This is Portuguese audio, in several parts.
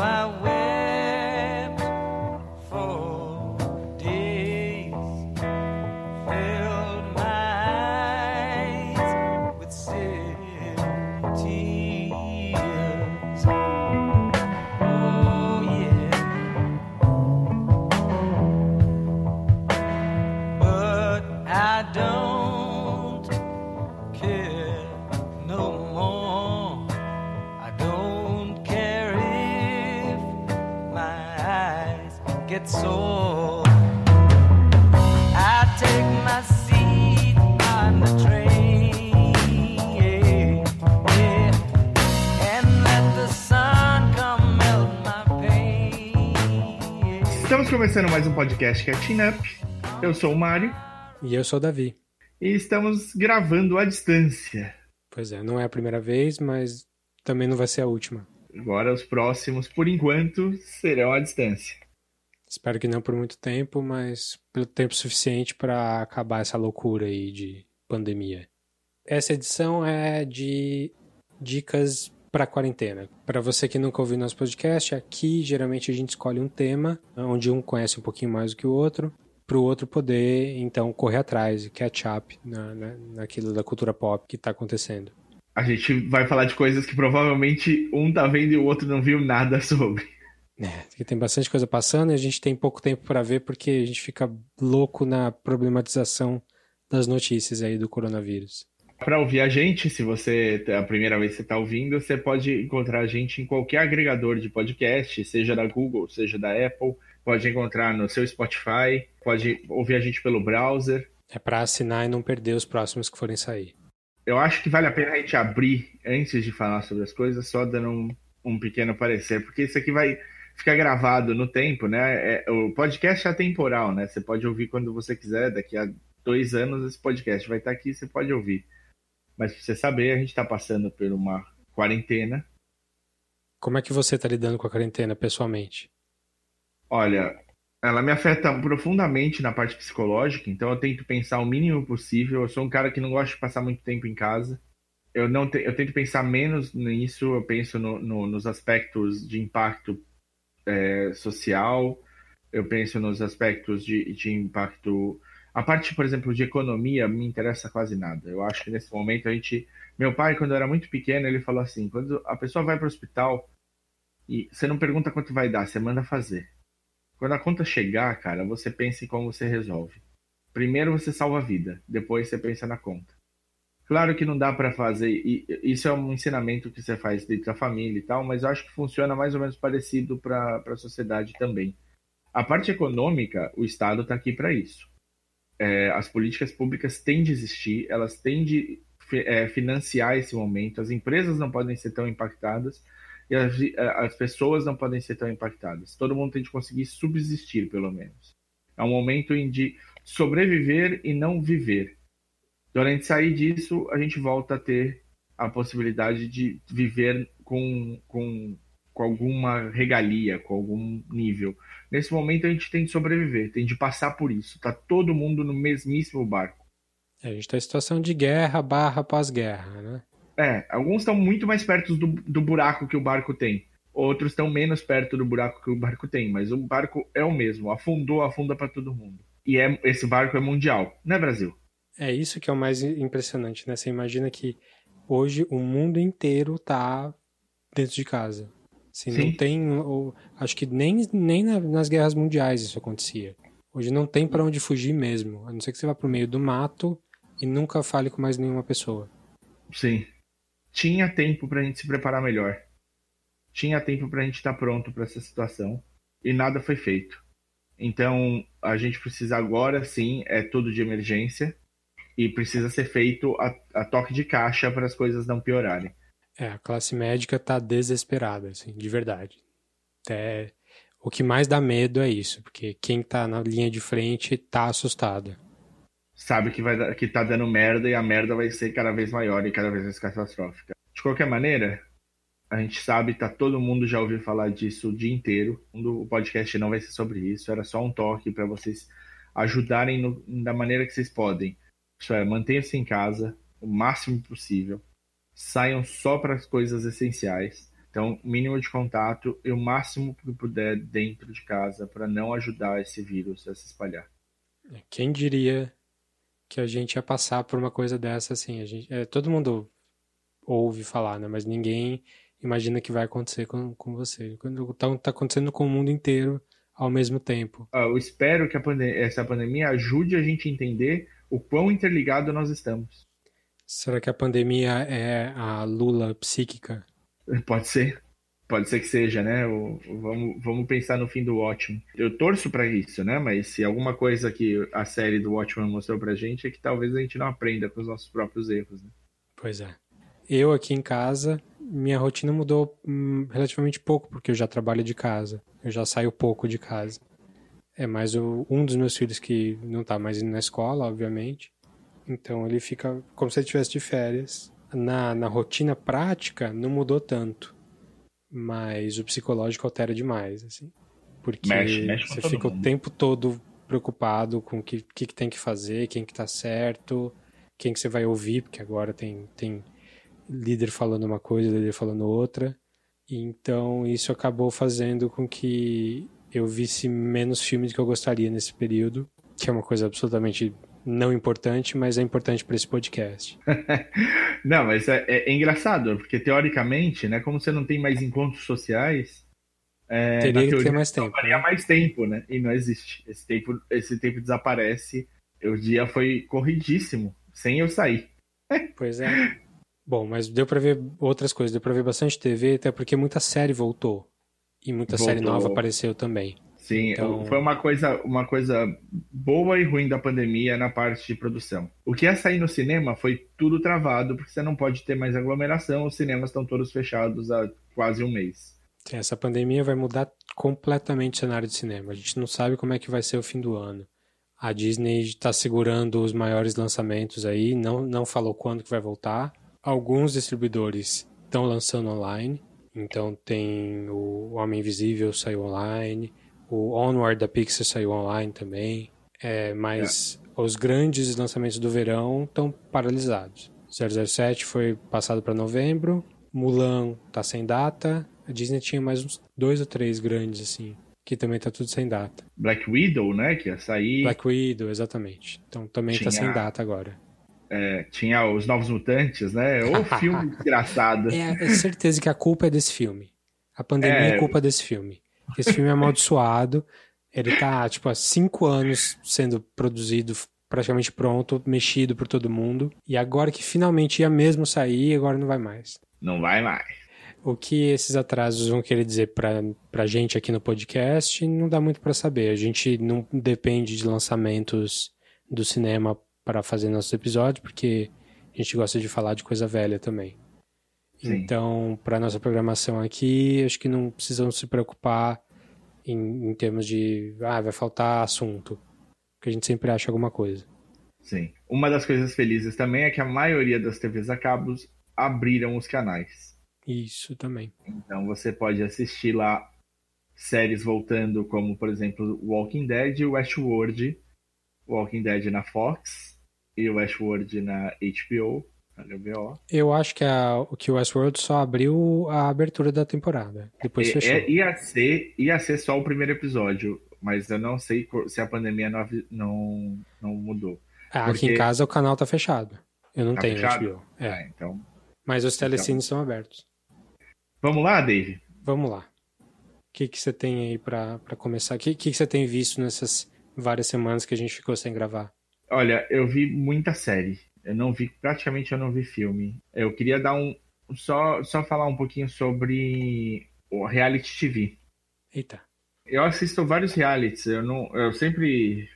I wait. Começando mais um podcast Catching Up. Eu sou o Mário E eu sou o Davi. e estamos gravando à distância. Pois é, não é a primeira vez, mas também não vai ser a última. Agora os próximos, por enquanto, serão à distância. Espero que não por muito tempo, mas pelo tempo suficiente para acabar essa loucura aí de pandemia. Essa edição é de dicas para quarentena. Para você que nunca ouviu nosso podcast, aqui geralmente a gente escolhe um tema onde um conhece um pouquinho mais do que o outro, para o outro poder então correr atrás e catch up na, na, naquilo da cultura pop que está acontecendo. A gente vai falar de coisas que provavelmente um tá vendo e o outro não viu nada sobre. É, tem bastante coisa passando e a gente tem pouco tempo para ver porque a gente fica louco na problematização das notícias aí do coronavírus. Para ouvir a gente, se você é a primeira vez que você está ouvindo, você pode encontrar a gente em qualquer agregador de podcast, seja da Google, seja da Apple. Pode encontrar no seu Spotify, pode ouvir a gente pelo browser. É para assinar e não perder os próximos que forem sair. Eu acho que vale a pena a gente abrir antes de falar sobre as coisas, só dando um, um pequeno parecer, porque isso aqui vai ficar gravado no tempo, né? É- o podcast é atemporal, né? Você pode ouvir quando você quiser, daqui a dois anos esse podcast vai estar aqui, você pode ouvir. Mas pra você saber, a gente está passando por uma quarentena. Como é que você tá lidando com a quarentena pessoalmente? Olha, ela me afeta profundamente na parte psicológica, então eu tento pensar o mínimo possível. Eu sou um cara que não gosta de passar muito tempo em casa. Eu não te- eu tento pensar menos nisso, eu penso no- no- nos aspectos de impacto é, social, eu penso nos aspectos de, de impacto. A parte, por exemplo, de economia me interessa quase nada. Eu acho que nesse momento a gente. Meu pai, quando eu era muito pequeno, ele falou assim: quando a pessoa vai para o hospital e você não pergunta quanto vai dar, você manda fazer. Quando a conta chegar, cara, você pensa em como você resolve. Primeiro você salva a vida, depois você pensa na conta. Claro que não dá pra fazer, e isso é um ensinamento que você faz dentro da família e tal, mas eu acho que funciona mais ou menos parecido para a sociedade também. A parte econômica, o Estado está aqui para isso. É, as políticas públicas têm de existir, elas têm de é, financiar esse momento, as empresas não podem ser tão impactadas e as, as pessoas não podem ser tão impactadas. Todo mundo tem de conseguir subsistir, pelo menos. É um momento em de sobreviver e não viver. Quando a gente sair disso, a gente volta a ter a possibilidade de viver com, com, com alguma regalia, com algum nível. Nesse momento, a gente tem de sobreviver, tem de passar por isso. Tá todo mundo no mesmíssimo barco. É, A gente tá em situação de guerra barra pós-guerra, né? É, alguns estão muito mais perto do, do buraco que o barco tem. Outros estão menos perto do buraco que o barco tem, mas o barco é o mesmo. Afundou, afunda para todo mundo. E é, esse barco é mundial, não é Brasil? É isso que é o mais impressionante, né? Você imagina que hoje o mundo inteiro tá dentro de casa. Assim, Sim. não tem. ou- acho que nem, nem na- nas guerras mundiais isso acontecia. Hoje não tem pra onde fugir mesmo. A não ser que você vá pro meio do mato e nunca fale com mais nenhuma pessoa. Sim. Tinha tempo pra gente se preparar melhor. Tinha tempo pra gente estar pronto para essa situação e nada foi feito. Então, a gente precisa agora sim, é tudo de emergência e precisa ser feito a, a toque de caixa para as coisas não piorarem. É, a classe médica tá desesperada, assim, de verdade. Até o que mais dá medo é isso, porque quem tá na linha de frente tá assustado. Sabe que vai que tá dando merda e a merda vai ser cada vez maior e cada vez mais catastrófica. De qualquer maneira, a gente sabe, tá todo mundo já ouviu falar disso o dia inteiro. O podcast não vai ser sobre isso, era só um toque para vocês ajudarem no- da maneira que vocês podem. Isso é, mantenham-se em casa o máximo possível. Saiam só para as coisas essenciais. Então, mínimo de contato e o máximo que puder dentro de casa para não ajudar esse vírus a se espalhar. Quem diria que a gente ia passar por uma coisa dessa assim? A gente, é, todo mundo ouve falar, né? Mas ninguém imagina que vai acontecer com, com você. Então, tá acontecendo com o mundo inteiro ao mesmo tempo. Ah, eu espero que pandem essa pandemia ajude a gente a entender o quão interligado nós estamos. Será que a pandemia é a Lula psíquica? Pode ser. Pode ser que seja, né? O, vamos, vamos pensar no fim do Watchmen. Eu torço para isso, né? Mas se alguma coisa que a série do Watchmen mostrou pra gente é que talvez a gente não aprenda com os nossos próprios erros. Né? Pois é. Eu aqui em casa, minha rotina mudou hum, relativamente pouco, porque eu já trabalho de casa. Eu já saio pouco de casa. É mais o, um dos meus filhos que não tá mais indo na escola, obviamente. Então ele fica como se ele estivesse de férias na, na rotina prática não mudou tanto, mas o psicológico altera demais, assim. Porque mexe, mexe você fica mundo. o tempo todo preocupado com o que, que, que, tem que fazer, quem que tá certo, quem que você vai ouvir, porque agora tem, tem líder falando uma coisa, líder falando outra. Então isso acabou fazendo com que eu visse menos filmes do que eu gostaria nesse período, que é uma coisa absolutamente não importante, mas é importante para esse podcast. não, mas é, é, é, engraçado, porque teoricamente, né, como você não tem mais encontros sociais, é, teria que ter mais tempo. Teria né? mais tempo, né? E não existe. Esse tempo, esse tempo desaparece. O dia foi corridíssimo, sem eu sair. pois é. Bom, mas deu para ver outras coisas, deu para ver bastante TV, até porque muita série voltou. E muita voltou. série nova apareceu também. Sim, então... foi uma coisa, uma coisa boa e ruim da pandemia na parte de produção. O que ia sair no cinema foi tudo travado, porque você não pode ter mais aglomeração, os cinemas estão todos fechados há quase um mês. Sim, essa pandemia vai mudar completamente o cenário de cinema. A gente não sabe como é que vai ser o fim do ano. A Disney está segurando os maiores lançamentos aí, não, não falou quando que vai voltar. Alguns distribuidores estão lançando online, então tem o Homem Invisível saiu online, o Onward da Pixar saiu online também. É, mas é. os grandes lançamentos do verão estão paralisados. 007 foi passado para novembro. Mulan tá sem data. A Disney tinha mais uns dois ou três grandes, assim, que também tá tudo sem data. Black Widow, né? Que ia sair. Black Widow, exatamente. Então também tá tinha... tá sem data agora. É, tinha os Novos Mutantes, né? O filme desgraçado. É, é certeza que a culpa é desse filme. A pandemia é, é culpa desse filme. Esse filme é amaldiçoado. Ele tá, tipo, há cinco anos sendo produzido, praticamente pronto, mexido por todo mundo. E agora que finalmente ia mesmo sair, agora não vai mais. Não vai mais. O que esses atrasos vão querer dizer pra, pra gente aqui no podcast, não dá muito para saber. A gente não depende de lançamentos do cinema para fazer nossos episódios, porque a gente gosta de falar de coisa velha também. Sim. Então, para nossa programação aqui, acho que não precisamos se preocupar em, em, termos de, ah, vai faltar assunto, porque a gente sempre acha alguma coisa. Sim. Uma das coisas felizes também é que a maioria das TVs a cabos abriram os canais. Isso também. Então você pode assistir lá séries voltando, como por exemplo Walking Dead e Westworld. Walking Dead na Fox e Westworld na HBO. HBO. Eu acho que, a, que o Westworld só abriu a abertura da temporada. Depois é, fechou. É, ia, ser, ia ser só o primeiro episódio, mas eu não sei se a pandemia não, não, não mudou. Ah, Porque... Aqui em casa o canal tá fechado. Eu não tá tenho fechado? HBO. É. Ah, então... Mas os telecines então... abertos. Vamos lá, Dave? Vamos lá. O que, que você tem aí para começar? O que, que, que você tem visto nessas várias semanas que a gente ficou sem gravar? Olha, eu vi muita série. Eu não vi, praticamente eu não vi filme. Eu queria dar um. Só, só falar um pouquinho sobre o reality TV. Eita. Eu assisto vários realities. Eu, não, eu sempre,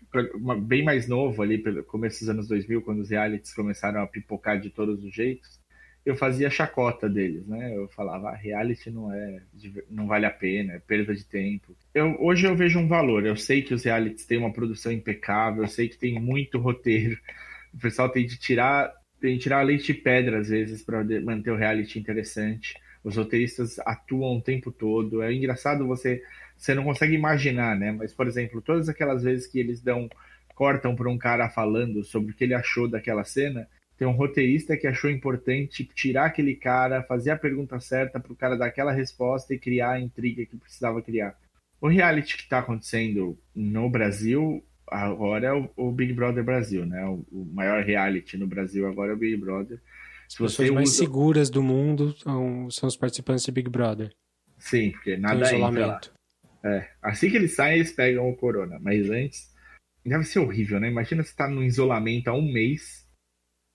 bem mais novo ali, pelo começo dos anos 2000, quando os realities começaram a pipocar de todos os jeitos, eu fazia chacota deles, né? Eu falava, ah, reality não é, não vale a pena, é perda de tempo. Eu, hoje eu vejo um valor. Eu sei que os realities têm uma produção impecável, eu sei que tem muito roteiro o pessoal tem de tirar, tem de tirar leite de pedra às vezes para manter o reality interessante. Os roteiristas atuam o tempo todo. É engraçado você você não consegue imaginar, né? Mas por exemplo, todas aquelas vezes que eles dão cortam para um cara falando sobre o que ele achou daquela cena, tem um roteirista que achou importante tirar aquele cara, fazer a pergunta certa para o cara dar aquela resposta e criar a intriga que precisava criar. O reality que está acontecendo no Brasil agora é o, o, Big Brother Brasil, né? O, o, maior reality no Brasil agora é o Big Brother. As pessoas mais usa... seguras do mundo são, são os participantes de Big Brother. Sim, porque nada isolamento. É, assim que eles saem, eles pegam o corona. Mas antes, deve ser horrível, né? Imagina você tá no isolamento há um mês,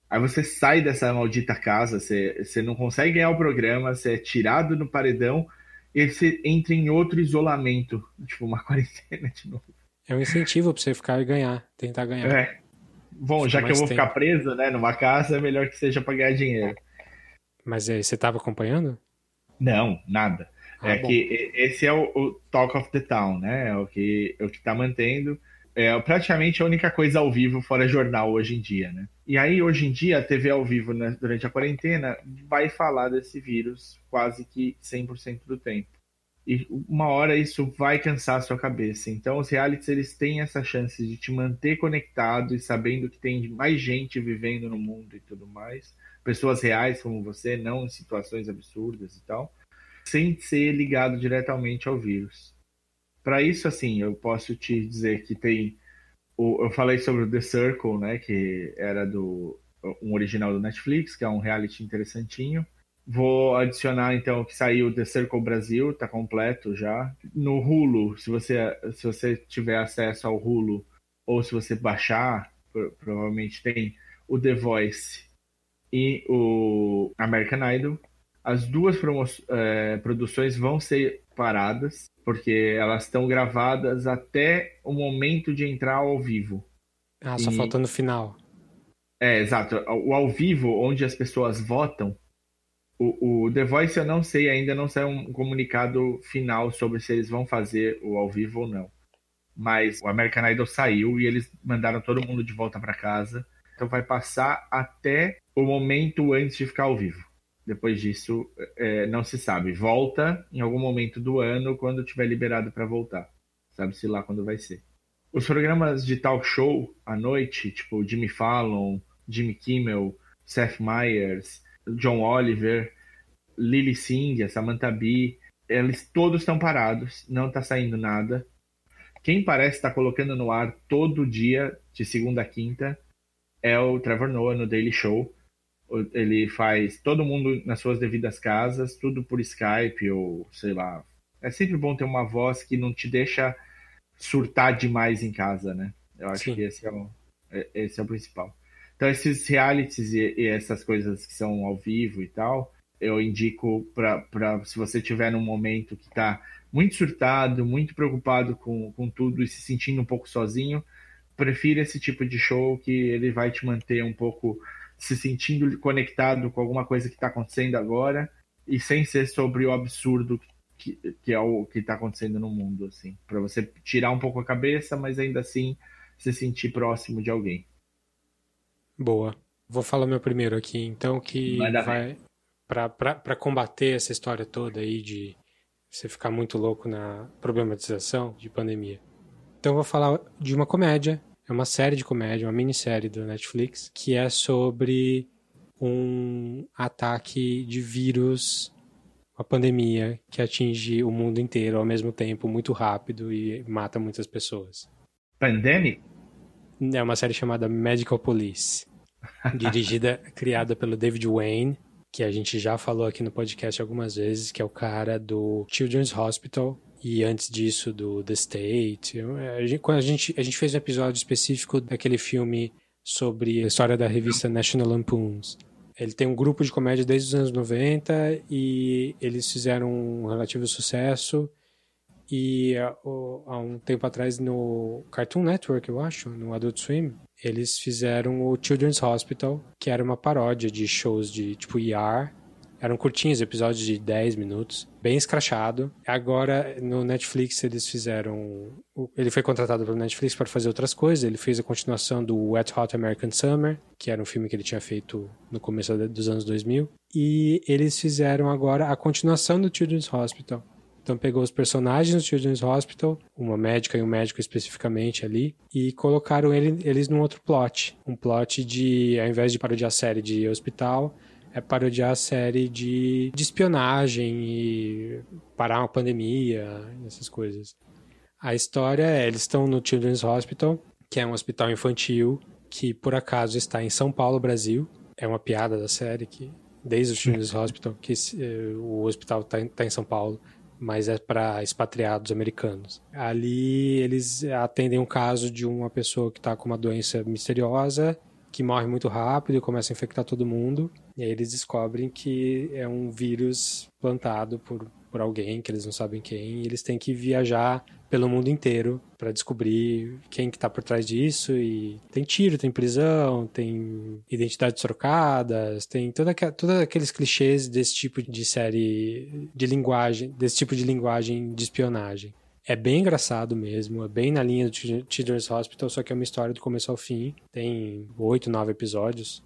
aí você sai dessa maldita casa, você, você não consegue ganhar o programa, você é tirado no paredão, e você entra em outro isolamento, tipo uma quarentena de novo. É um incentivo pra você ficar e ganhar, tentar ganhar. É. Bom, já que eu vou tempo. ficar preso, né, numa casa, é melhor que seja pra ganhar dinheiro. Mas aí, você tava acompanhando? Não, nada. Ah, é bom. que esse é o, o, Talk of the Town, né? É o que, é o que tá mantendo. É praticamente a única coisa ao vivo fora jornal hoje em dia, né? E aí, hoje em dia, a TV ao vivo, né, durante a quarentena, vai falar desse vírus quase que 100% do tempo. E uma hora isso vai cansar a sua cabeça. Então, os realities, eles têm essa chance de te manter conectado e sabendo que tem mais gente vivendo no mundo e tudo mais. Pessoas reais como você, não em situações absurdas e tal sem ser ligado diretamente ao vírus. Para isso, assim, eu posso te dizer que tem. O, eu falei sobre o The Circle, né, que era do um original do Netflix, que é um reality interessantinho. Vou adicionar então que saiu The Circle Brasil, tá completo já. No Hulu, se você se você tiver acesso ao Hulu ou se você baixar, provavelmente tem o The Voice e o American Idol. As duas é, produções vão ser paradas, porque elas estão gravadas até o momento de entrar ao vivo. Ah, só e... falta no final. É, exato. O ao vivo, onde as pessoas votam, o, o The Voice eu não sei, ainda não saiu um comunicado final sobre se eles vão fazer o ao vivo ou não. Mas o American Idol saiu e eles mandaram todo mundo de volta para casa. Então vai passar até o momento antes de ficar ao vivo. Depois disso, é, não se sabe. Volta em algum momento do ano, quando tiver liberado para voltar. Sabe-se lá quando vai ser. Os programas de talk show à noite, tipo Jimmy Fallon, Jimmy Kimmel, Seth Meyers, John Oliver, Lily Singh, Samantha Bee, eles todos estão parados, não está saindo nada. Quem parece estar tá colocando no ar todo dia, de segunda a quinta, é o Trevor Noah no Daily Show ele faz todo mundo nas suas devidas casas, tudo por Skype ou sei lá. É sempre bom ter uma voz que não te deixa surtar demais em casa, né? Eu acho Sim. que esse é, o, é, esse é o principal. Então, esses realities e, e, essas coisas que são ao vivo e tal, eu indico para se você tiver num momento que está muito surtado, muito preocupado com, com tudo e se sentindo um pouco sozinho, prefira esse tipo de show que ele vai te manter um pouco se sentindo conectado com alguma coisa que está acontecendo agora e sem ser sobre o absurdo que, que é o que está acontecendo no mundo, assim, para você tirar um pouco a cabeça, mas ainda assim se sentir próximo de alguém. Boa. Vou falar meu primeiro aqui, então, que vai para combater essa história toda aí de você ficar muito louco na problematização de pandemia. Então, vou falar de uma comédia é uma série de comédia, uma minissérie do Netflix, que é sobre um ataque de vírus, uma pandemia que atinge o mundo inteiro ao mesmo tempo, muito rápido e mata muitas pessoas. Pandemic? É uma série chamada Medical Police, dirigida, criada pelo David Wayne, que a gente já falou aqui no podcast algumas vezes, que é o cara do Children's Hospital, e antes disso do The State. A gente, quando a gente, a gente fez um episódio específico daquele filme sobre a história da revista National Lampoons. Ele tem um grupo de comédia desde os anos 90 e eles fizeram um relativo sucesso. E há um tempo atrás no Cartoon Network, eu acho, no Adult Swim, eles fizeram o Children's Hospital, que era uma paródia de shows de tipo ER, eram curtinhos, episódios de 10 minutos, bem escrachado. Agora, no Netflix, eles fizeram. Ele foi contratado pelo Netflix para fazer outras coisas. Ele fez a continuação do Wet Hot American Summer, que era um filme que ele tinha feito no começo dos anos 2000. E eles fizeram agora a continuação do Children's Hospital. Então pegou os personagens do Children's Hospital, uma médica e um médico especificamente ali, e colocaram ele, eles num outro plot. Um plot de, ao invés de parodiar a série de hospital, é parodiar a série de, de espionagem e parar uma pandemia, essas coisas. A história é, eles estão no Children's Hospital, que é um hospital infantil que por acaso está em São Paulo, Brasil. É uma piada da série que desde o Children's Hospital que eh, o hospital está tá em São Paulo mas é para expatriados americanos. Ali eles atendem um caso de uma pessoa que está com uma doença misteriosa, que morre muito rápido e começa a infectar todo mundo. E aí eles descobrem que é um vírus plantado por, por alguém que eles não sabem quem, e eles têm que viajar pelo mundo inteiro para descobrir quem que tá por trás disso e tem tiro, tem prisão, tem identidades trocadas, tem toda todos aqueles clichês desse tipo de série de linguagem, desse tipo de linguagem de espionagem. É bem engraçado mesmo, é bem na linha do Children's Hospital, só que é uma história do começo ao fim. Tem oito, nove episódios.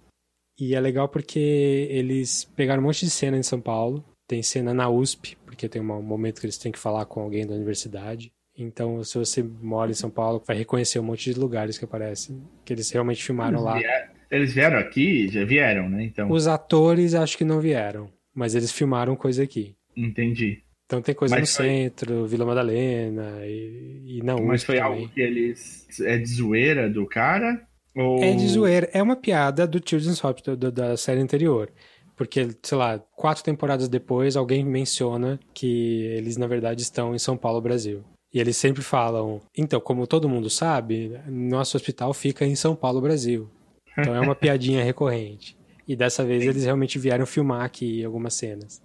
E é legal porque eles pegaram um monte de cena em São Paulo. Tem cena na USP, porque tem um momento que eles têm que falar com alguém da universidade. Então, se você mora em São Paulo, vai reconhecer um monte de lugares que aparecem, que eles realmente filmaram eles lá. Vieram, eles vieram aqui? Já vieram, né? Então... Os atores acho que não vieram, mas eles filmaram coisa aqui. Entendi. Então tem coisa mas no foi... centro, Vila Madalena e, e na USP Mas foi também. algo que eles... É de zoeira do cara? Ou... É de zoeira. É uma piada do Children's Hospital, da, da série anterior. Porque, sei lá, quatro temporadas depois, alguém menciona que eles, na verdade, estão em São Paulo, Brasil. E eles sempre falam, então, como todo mundo sabe, nosso hospital fica em São Paulo, Brasil. Então é uma piadinha recorrente. E dessa vez eles realmente vieram filmar aqui algumas cenas.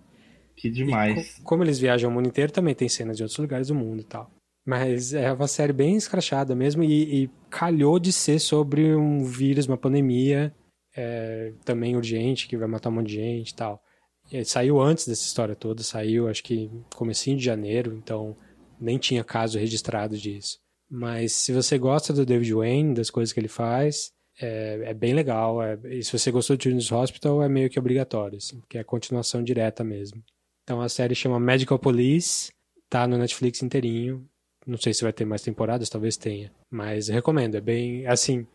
Que demais. Co como eles viajam o mundo inteiro, também tem cenas de outros lugares do mundo e tal. Mas é uma série bem escrachada mesmo e, e calhou de ser sobre um vírus, uma pandemia é, também urgente que vai matar um monte de gente tal. E saiu antes dessa história toda, saiu acho que comecinho de janeiro, então nem tinha caso registrado disso. Mas se você gosta do David Wayne, das coisas que ele faz, é, é bem legal. É, e se você gostou de Children's Hospital, é meio que obrigatório, assim, que é a continuação direta mesmo. Então a série chama Medical Police, tá no Netflix inteirinho. Não sei se vai ter mais temporadas, talvez tenha. Mas recomendo, é bem. Assim,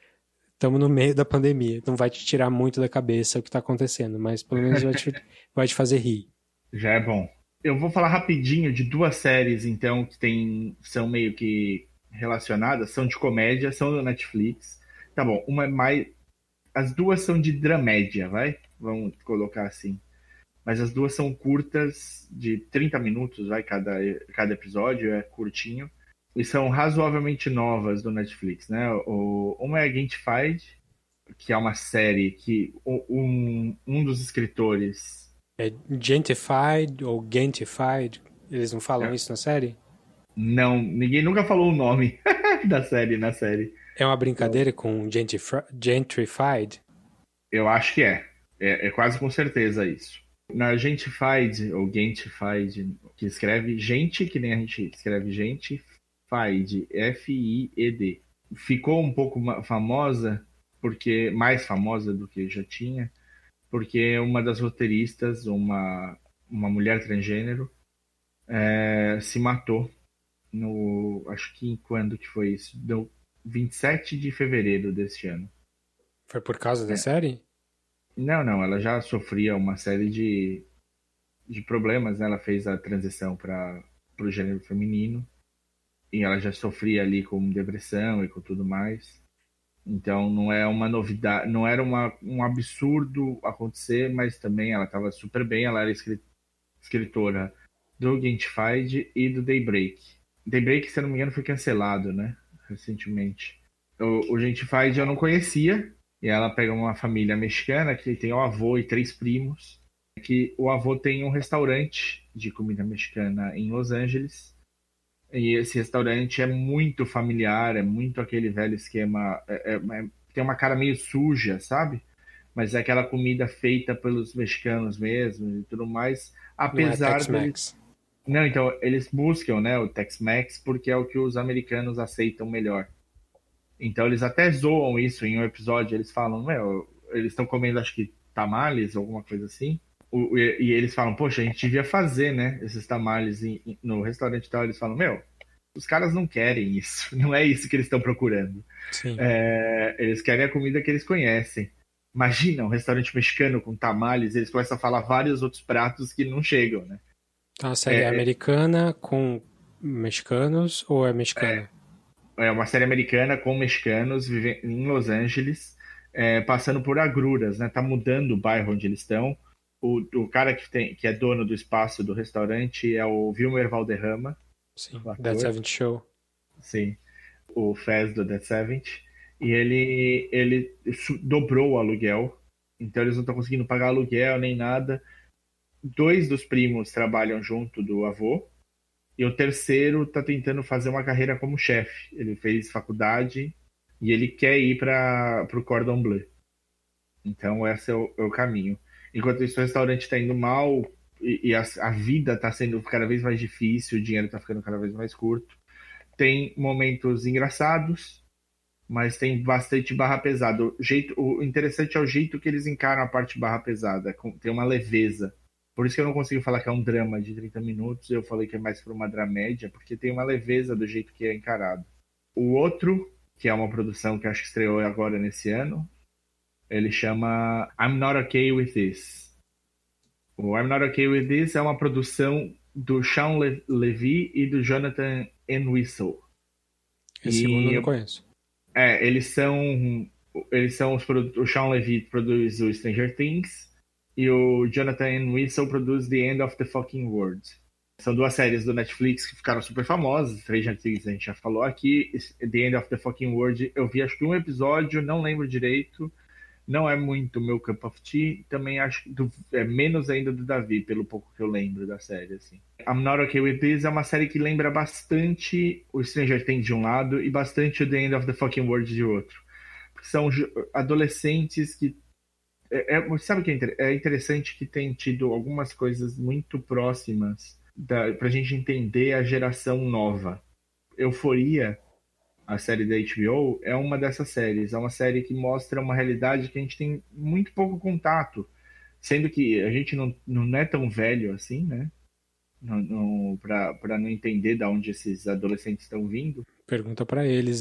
estamos no meio da pandemia. Não vai te tirar muito da cabeça o que está acontecendo, mas pelo menos vai te, vai te fazer rir. Já é bom. Eu vou falar rapidinho de duas séries, então, que tem, são meio que relacionadas, são de comédia, são do Netflix. Tá bom, uma é mais. As duas são de dramédia, vai? Vamos colocar assim mas as duas são curtas, de 30 minutos, vai, cada, cada episódio é curtinho, e são razoavelmente novas do Netflix, né? O, uma é Gentified, que é uma série que um, um dos escritores... É Gentified ou Gentified? Eles não falam é. isso na série? Não, ninguém nunca falou o nome da série na série. É uma brincadeira com Gentrified? Eu acho que é. É, é quase com certeza isso na Gentified, ou Gentified, que escreve gente, que nem a gente escreve gente, Fied, F-I-E-D. Ficou um pouco famosa, porque mais famosa do que já tinha, porque uma das roteiristas, uma, uma mulher transgênero, é, se matou no. Acho que quando que foi isso? Deu 27 de fevereiro deste ano. Foi por causa da é. série? Não, não, ela já sofria uma série de, de problemas, né? Ela fez a transição para o gênero feminino e ela já sofria ali com depressão e com tudo mais. Então não é uma novidade, não era uma, um absurdo acontecer, mas também ela estava super bem, ela era escritora do Gentified e do Daybreak. Daybreak, se eu não me engano, foi cancelado, né? Recentemente. O, o Gentified eu não conhecia, e ela pega uma família mexicana que tem o avô e três primos. Que o avô tem um restaurante de comida mexicana em Los Angeles. E esse restaurante é muito familiar, é muito aquele velho esquema. É, é, é, tem uma cara meio suja, sabe? Mas é aquela comida feita pelos mexicanos mesmo e tudo mais. Apesar Não é Não, então eles buscam né, o Tex-Mex porque é o que os americanos aceitam melhor. Então eles até zoam isso em um episódio, eles falam, meu, eles estão comendo acho que tamales, alguma coisa assim. O, e, e eles falam, poxa, a gente devia fazer, né, esses tamales em- em- no restaurante e tal. Eles falam, meu, os caras não querem isso, não é isso que eles estão procurando. É, eles querem a comida que eles conhecem. Imagina um restaurante mexicano com tamales, eles começam a falar vários outros pratos que não chegam, né? Então a série é, é- americana com mexicanos ou é mexicana? É uma série americana com mexicanos vivendo em Los Angeles, é, passando por agruras, né? Tá mudando o bairro onde eles estão. O, o cara que, tem, que é dono do espaço do restaurante é o Wilmer Valderrama, Sim. Dead Seventh Show. sim, o Fez do Dead Seventh. E ele, ele dobrou o aluguel, então eles não estão conseguindo pagar aluguel nem nada. Dois dos primos trabalham junto do avô, e o terceiro está tentando fazer uma carreira como chefe. Ele fez faculdade e ele quer ir para o Cordon Bleu. Então, esse é o, é o caminho. Enquanto isso, o restaurante está indo mal e, e a, a vida está sendo cada vez mais difícil, o dinheiro está ficando cada vez mais curto. Tem momentos engraçados, mas tem bastante barra pesada. O, jeito, o interessante é o jeito que eles encaram a parte barra pesada. com- Tem uma leveza. Por isso que eu não consigo falar que é um drama de 30 minutos. Eu falei que é mais para uma dramédia, porque tem uma leveza do jeito que é encarado. O outro, que é uma produção que acho que estreou agora nesse ano, ele chama I'm Not Okay With This. O I'm Not Okay With This é uma produção do Sean Le- Levy e do Jonathan Entwistle. Esse E segundo eu não conheço. É, eles são. Eles são os O Sean Levy produz o Stranger Things e o Jonathan Entwistle produz The End of the Fucking World. São duas séries do Netflix que ficaram super famosas. Stranger Things a gente já falou aqui. The End of the Fucking World eu vi acho que um episódio, não lembro direito. Não é muito meu cup of tea. Também acho do- é menos ainda do Davi, pelo pouco que eu lembro da série. Assim. I'm Not Okay With This é uma série que lembra bastante o Stranger Things de um lado e bastante o The End of the Fucking World de outro. Porque são adolescentes que. É, é- sabe o que é, inter- é interessante que tem tido algumas coisas muito próximas da, pra gente entender a geração nova. Euforia, a série da HBO, é uma dessas séries. É uma série que mostra uma realidade que a gente tem muito pouco contato. Sendo que a gente não, não é tão velho assim, né? Para não entender de onde esses adolescentes estão vindo. Pergunta pra eles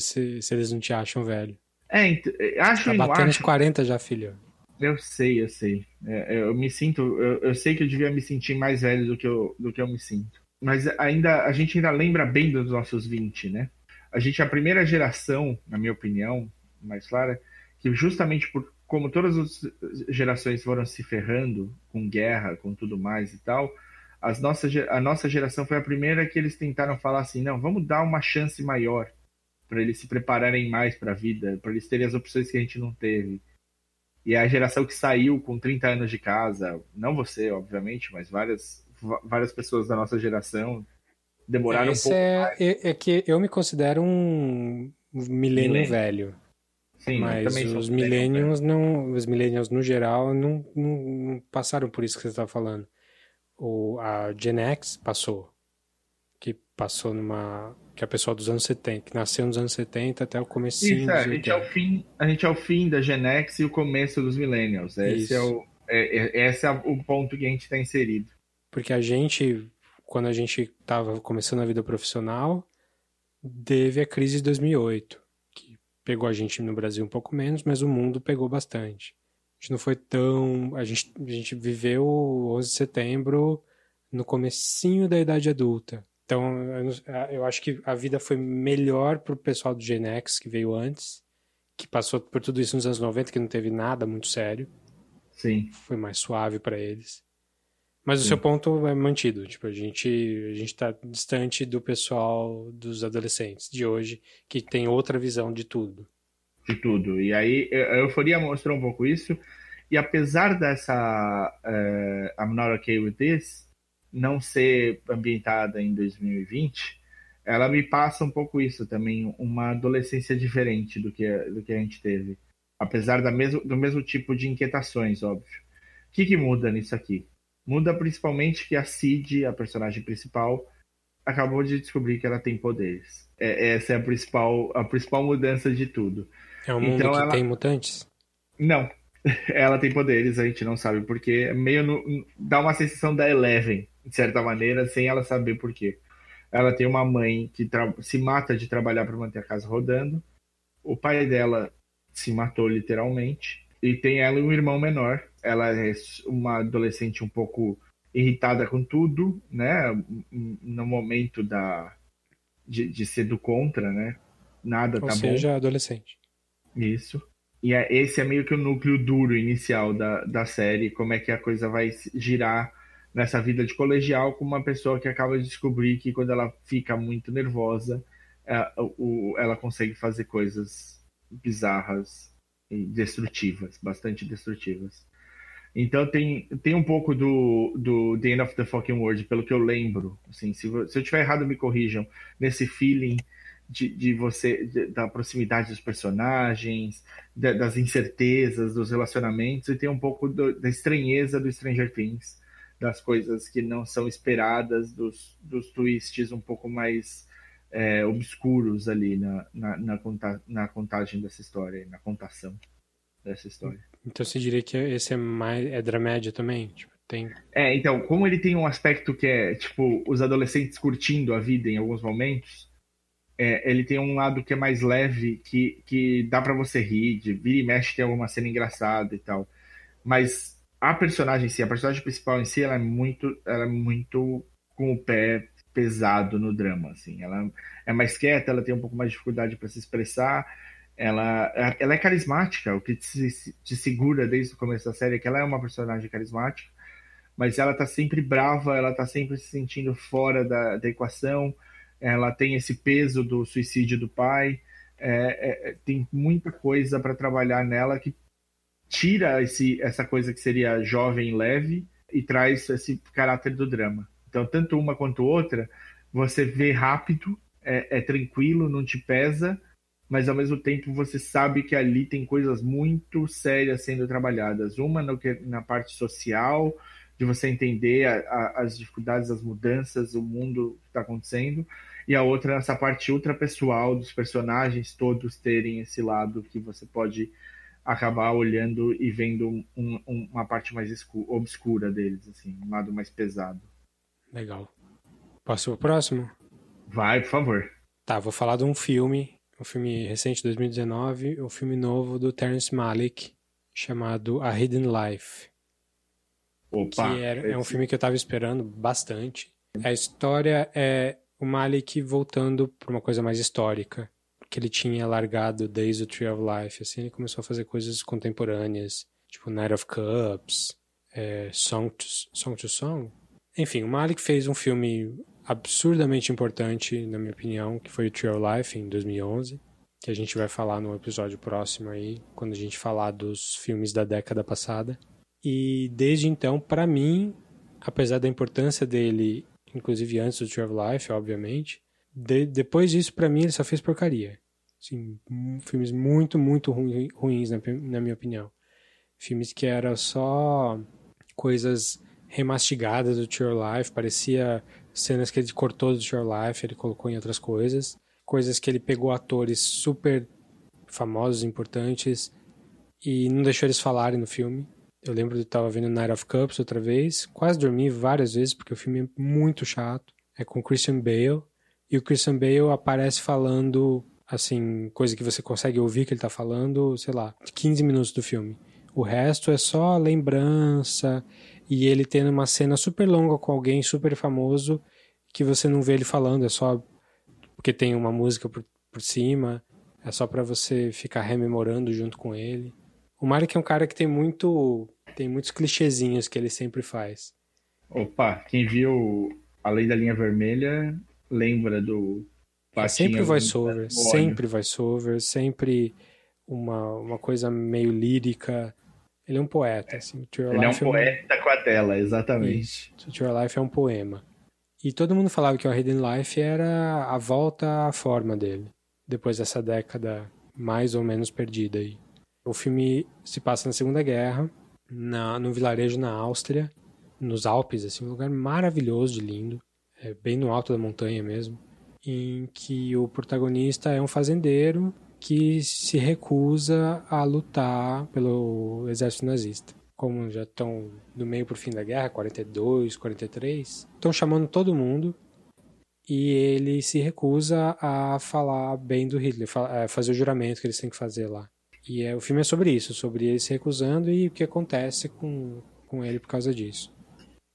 se, se eles não te acham velho. É, é, acho Tá batendo acho. os 40 já, filho. Eu sei, eu sei. É, eu me sinto, eu, eu sei que eu devia me sentir mais velho do que eu, do que eu me sinto. Mas ainda, a gente ainda lembra bem dos nossos 20, né? A gente é a primeira geração, na minha opinião, mais clara, que justamente por como todas as gerações foram se ferrando com guerra, com tudo mais e tal, as nossas, a nossa geração foi a primeira que eles tentaram falar assim, não, vamos dar uma chance maior para eles se prepararem mais para a vida, para eles terem as opções que a gente não teve. E a geração que saiu com 30 anos de casa, não você, obviamente, mas várias, várias pessoas da nossa geração demoraram um Esse pouco. é, é, é que eu me considero um milênio velho. Sim, mas os millennial, millennials não, os millennials no geral não, não, não passaram por isso que você está falando. O, a Gen X passou, que passou numa que a pessoa dos anos 70, que nasceu nos anos 70 até o comecinho Isso, é, a, gente é o 80. fim, a gente é o fim da Gen X e o começo dos Millennials. Esse Isso. é o, é, é- esse é o ponto que a gente está inserido. Porque a gente, quando a gente estava começando a vida profissional, teve a crise de 2008, que pegou a gente no Brasil um pouco menos, mas o mundo pegou bastante. A gente não foi tão... A gente, a gente viveu o 11 de setembro no comecinho da idade adulta. Então, eu, acho que a vida foi melhor pro pessoal do Gen X, que veio antes, que passou por tudo isso nos anos 90, que não teve nada muito sério Sim. foi mais suave para eles. Mas o Sim. seu ponto é mantido. Tipo, a gente, a gente tá distante do pessoal dos adolescentes de hoje, que tem outra visão de tudo. de tudo. E aí a Euforia mostrou um pouco isso. E apesar dessa eh, I'm Not Okay With This não ser ambientada em 2020, ela me passa um pouco isso também, uma adolescência diferente do que, do que a gente teve. Apesar da mesmo, do mesmo tipo de inquietações, óbvio. O que, que muda nisso aqui? Muda principalmente que a Cid, a personagem principal, acabou de descobrir que ela tem poderes. É- essa é a principal, a principal mudança de tudo. É um mundo Então que ela- tem mutantes? Não, ela tem poderes, a gente não sabe porquê. Meio no, dá uma sensação da Eleven, de certa maneira, sem ela saber porquê. Ela tem uma mãe que se mata de trabalhar para manter a casa rodando. O pai dela se matou literalmente. E tem ela e um irmão menor. Ela é uma adolescente um pouco irritada com tudo, né? No momento da de, de ser do contra, né? Nada Ou tá seja, bom. seja, adolescente. Isso. E é, esse é meio que o núcleo duro inicial da, da série, como é que a coisa vai girar nessa vida de colegial com uma pessoa que acaba de descobrir que quando ela fica muito nervosa, é, o, ela consegue fazer coisas bizarras e destrutivas, bastante destrutivas. Então tem, tem um pouco do, do The End of the Fucking World, pelo que eu lembro. Assim, se, se eu tiver errado, me corrijam. Nesse feeling de, de você, de, da proximidade dos personagens, das incertezas, dos relacionamentos, e tem um pouco do, da estranheza do Stranger Things, das coisas que não são esperadas, dos, dos twists um pouco mais é, obscuros ali na, na, na, conta, na contagem dessa história, na contação dessa história. Então você diria que esse é mais é dramédia também? Tipo, tem... É, então, como ele tem um aspecto que é, tipo, os adolescentes curtindo a vida em alguns momentos, é, ele tem um lado que é mais leve, que, que dá para você rir, de vira e mexe tem alguma cena engraçada e tal. Mas a personagem em si, a personagem principal em si, ela é muito, ela é muito com o pé pesado no drama, assim. Ela é mais quieta, ela tem um pouco mais de dificuldade para se expressar, ela, ela é carismática, o que te, te, segura desde o começo da série é que ela é uma personagem carismática, mas ela tá sempre brava, ela tá sempre se sentindo fora da, da equação, ela tem esse peso do suicídio do pai, é, é, tem muita coisa para trabalhar nela que tira esse, essa coisa que seria jovem leve e traz esse caráter do drama. Então, tanto uma quanto outra, você vê rápido, é, é tranquilo, não te pesa, mas ao mesmo tempo você sabe que ali tem coisas muito sérias sendo trabalhadas. Uma no que, na parte social, de você entender a, a, as dificuldades, as mudanças, o mundo que está acontecendo, e a outra nessa parte ultra pessoal dos personagens todos terem esse lado que você pode acabar olhando e vendo um, um, uma parte mais obscura deles, assim, um lado mais pesado. Legal. Posso o próximo? Vai, por favor. Tá, vou falar de um filme um filme recente, 2019, um filme novo do Terrence Malick, chamado A Hidden Life. Opa! Que é, é um filme que eu estava esperando bastante. A história é o Malik voltando para uma coisa mais histórica, que ele tinha largado desde o Tree of Life. Assim, ele começou a fazer coisas contemporâneas, tipo Night of Cups, é, Song, to, Song to Song. Enfim, o Malik fez um filme absurdamente importante, na minha opinião, que foi o of Life, em 2011, que a gente vai falar no episódio próximo aí, quando a gente falar dos filmes da década passada. E desde então, para mim, apesar da importância dele, inclusive antes do of Life, obviamente, de, depois disso, para mim, ele só fez porcaria. Assim, filmes muito, muito ruins, na, na minha opinião. Filmes que eram só coisas remastigadas do True Life, parecia cenas que ele cortou do Your Life, ele colocou em outras coisas, coisas que ele pegou atores super famosos, importantes e não deixou eles falarem no filme. Eu lembro de estar vendo Night of Cups outra vez, quase dormi várias vezes porque o filme é muito chato. É com Christian Bale e o Christian Bale aparece falando assim, coisa que você consegue ouvir que ele está falando, sei lá, 15 minutos do filme. O resto é só lembrança e ele tendo uma cena super longa com alguém super famoso que você não vê ele falando, é só porque tem uma música por, por cima, é só para você ficar rememorando junto com ele. O Marek é um cara que tem muito tem muitos clichêzinhos que ele sempre faz. Opa, quem viu A Lei da Linha Vermelha lembra do é sempre voice-over, sempre voice-over, sempre uma, uma coisa meio lírica, ele é um poeta, assim. Ele é um poeta é um... com a tela, exatamente. Isso. To Your Life é um poema. E todo mundo falava que o Hidden Life era a volta à forma dele, depois dessa década mais ou menos perdida aí. O filme se passa na Segunda Guerra, na, num vilarejo na Áustria, nos Alpes, assim, um lugar maravilhoso de lindo, é bem no alto da montanha mesmo, em que o protagonista é um fazendeiro que se recusa a lutar pelo exército nazista. Como já estão no meio pro fim da guerra, 42, 43, estão chamando todo mundo e ele se recusa a falar bem do Hitler, é, fazer o juramento que eles têm que fazer lá. E é, o filme é sobre isso, sobre ele se recusando e o que acontece com, com ele por causa disso.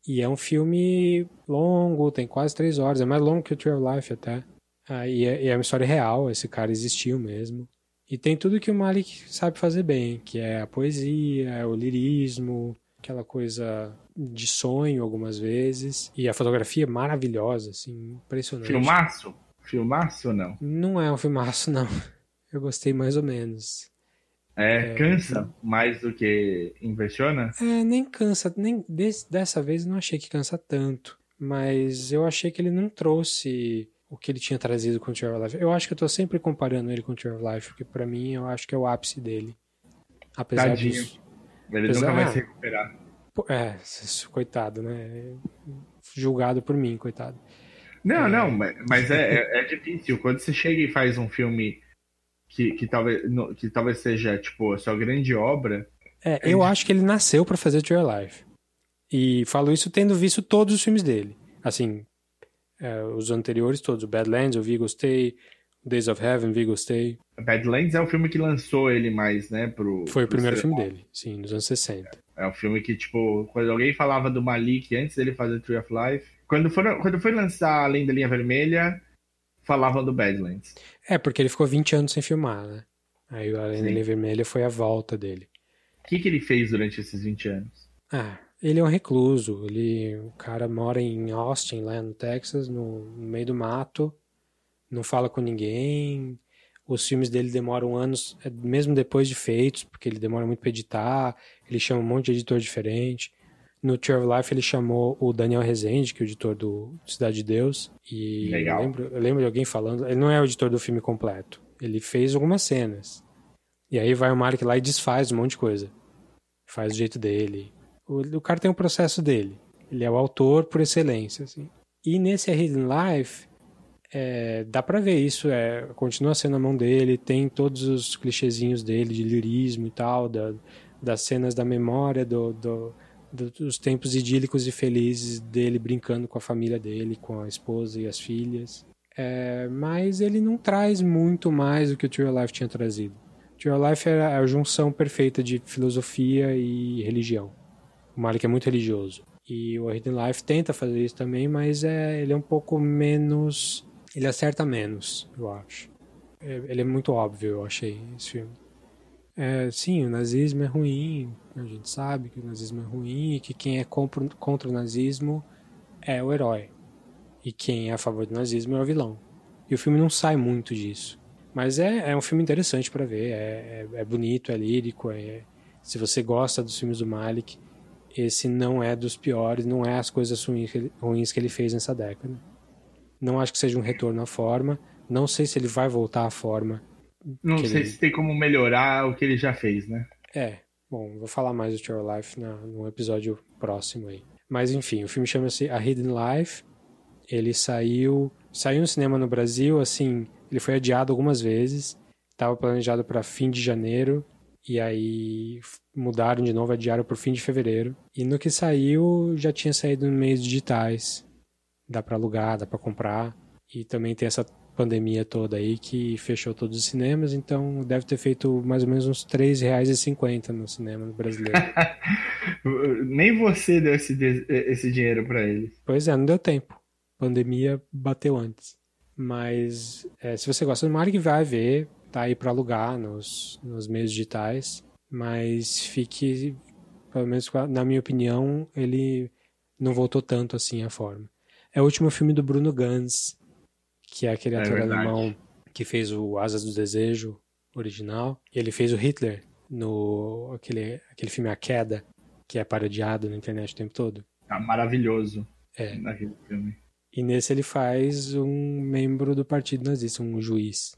E é um filme longo, tem quase três horas, é mais longo que o Tree of Life até. Ah, e, é, e, é, uma história real, esse cara existiu mesmo. E tem tudo que o Malik sabe fazer bem, que é a poesia, é o lirismo, aquela coisa de sonho algumas vezes. E a fotografia é maravilhosa, assim, impressionante. Filmaço? Filmaço ou não? Não é um filmaço, não. Eu gostei mais ou menos. É, cansa mais do que impressiona? É, nem cansa, nem desse, dessa vez não achei que cansa tanto, mas eu achei que ele não trouxe o que ele tinha trazido com o Tree of Life. Eu acho que eu tô sempre comparando ele com o Tree of Life, porque para mim eu acho que é o ápice dele. Apesar Tadinho. Disso, ele apesar, nunca vai se recuperar. É, coitado, né? Julgado por mim, coitado. Não, é... não, mas é, é, é difícil. Quando você chega e faz um filme que, que, talvez, que talvez seja, tipo, a sua grande obra. É, eu acho que ele nasceu para fazer True Life. E falo isso tendo visto todos os filmes dele. Assim, é, os anteriores todos. O Badlands eu vi gostei. Days of Heaven, vi gostei. Badlands é o filme que lançou ele mais, né? Pro, Foi pro o primeiro filme dele, sim, nos anos 60. É, é um filme que, tipo, quando alguém falava do Malik antes dele fazer Tree of Life. Quando, for, quando foi lançar Além da Linha Vermelha, falavam do Badlands. É, porque ele ficou 20 anos sem filmar, né? Aí o Além da Linha Vermelha foi a volta dele. O que, que ele fez durante esses 20 anos? Ah, ele é um recluso. Ele, o cara mora em Austin, lá no Texas, no, no meio do mato, não fala com ninguém. Os filmes dele demoram anos, é, mesmo depois de feitos, porque ele demora muito para editar. Ele chama um monte de editor diferente. No Tree of Life ele chamou o Daniel Rezende, que é o editor do Cidade de Deus. E Legal. Eu, lembro, eu lembro de alguém falando. Ele não é o editor do filme completo. Ele fez algumas cenas. E aí vai o Mark lá e desfaz um monte de coisa. Faz do jeito dele. O, o cara tem um processo dele. Ele é o autor por excelência. Assim. E nesse A Hidden Life, é, dá pra ver isso. É, continua sendo a mão dele. Tem todos os clichêzinhos dele de lirismo e tal. Da, das cenas da memória, do, do dos tempos idílicos e felizes dele brincando com a família dele, com a esposa e as filhas. É, mas ele não traz muito mais do que o True Life tinha trazido. True Life é a junção perfeita de filosofia e religião. O Malik é muito religioso. E o Hidden Life tenta fazer isso também, mas é, ele é um pouco menos. Ele acerta menos, eu acho. É, ele é muito óbvio, eu achei, esse filme. É, sim, o nazismo é ruim, a gente sabe que o nazismo é ruim e que quem é contra o nazismo é o herói. E quem é a favor do nazismo é o vilão. E o filme não sai muito disso. Mas é, é um filme interessante para ver, é, é, é, bonito, é lírico, é, se você gosta dos filmes do Malik, esse não é dos piores, não é as coisas ruins que ele, fez nessa década. Não acho que seja um retorno à forma, não sei se ele vai voltar à forma não sei ele... se tem como melhorar o que ele já fez, né? É. Bom, vou falar mais do True Life na, no episódio próximo aí. Mas enfim, o filme chama-se A Hidden Life. Ele saiu, saiu no cinema no Brasil, assim, ele foi adiado algumas vezes. Estava planejado para fim de janeiro e aí mudaram de novo, adiaram para o fim de fevereiro. E no que saiu já tinha saído em meios digitais. Dá para alugar, dá para comprar. E também tem essa pandemia toda aí que fechou todos os cinemas, então deve ter feito mais ou menos uns R$ 3,50 no cinema brasileiro. Nem você deu esse, esse dinheiro para eles. Pois é, não deu tempo. Pandemia bateu antes. Mas é, se você gosta do Mario, vai ver, tá aí para alugar nos, nos meios digitais, mas fique, pelo menos na minha opinião, ele não voltou tanto assim à forma. É o último filme do Bruno Gans, que é aquele é ator verdade. alemão que fez o Asas do Desejo original. E ele fez o Hitler no aquele, aquele filme A Queda, que é parodiado na internet o tempo todo. Ah, maravilhoso. É. Naquele filme. E nesse ele faz um membro do partido nazista, um juiz.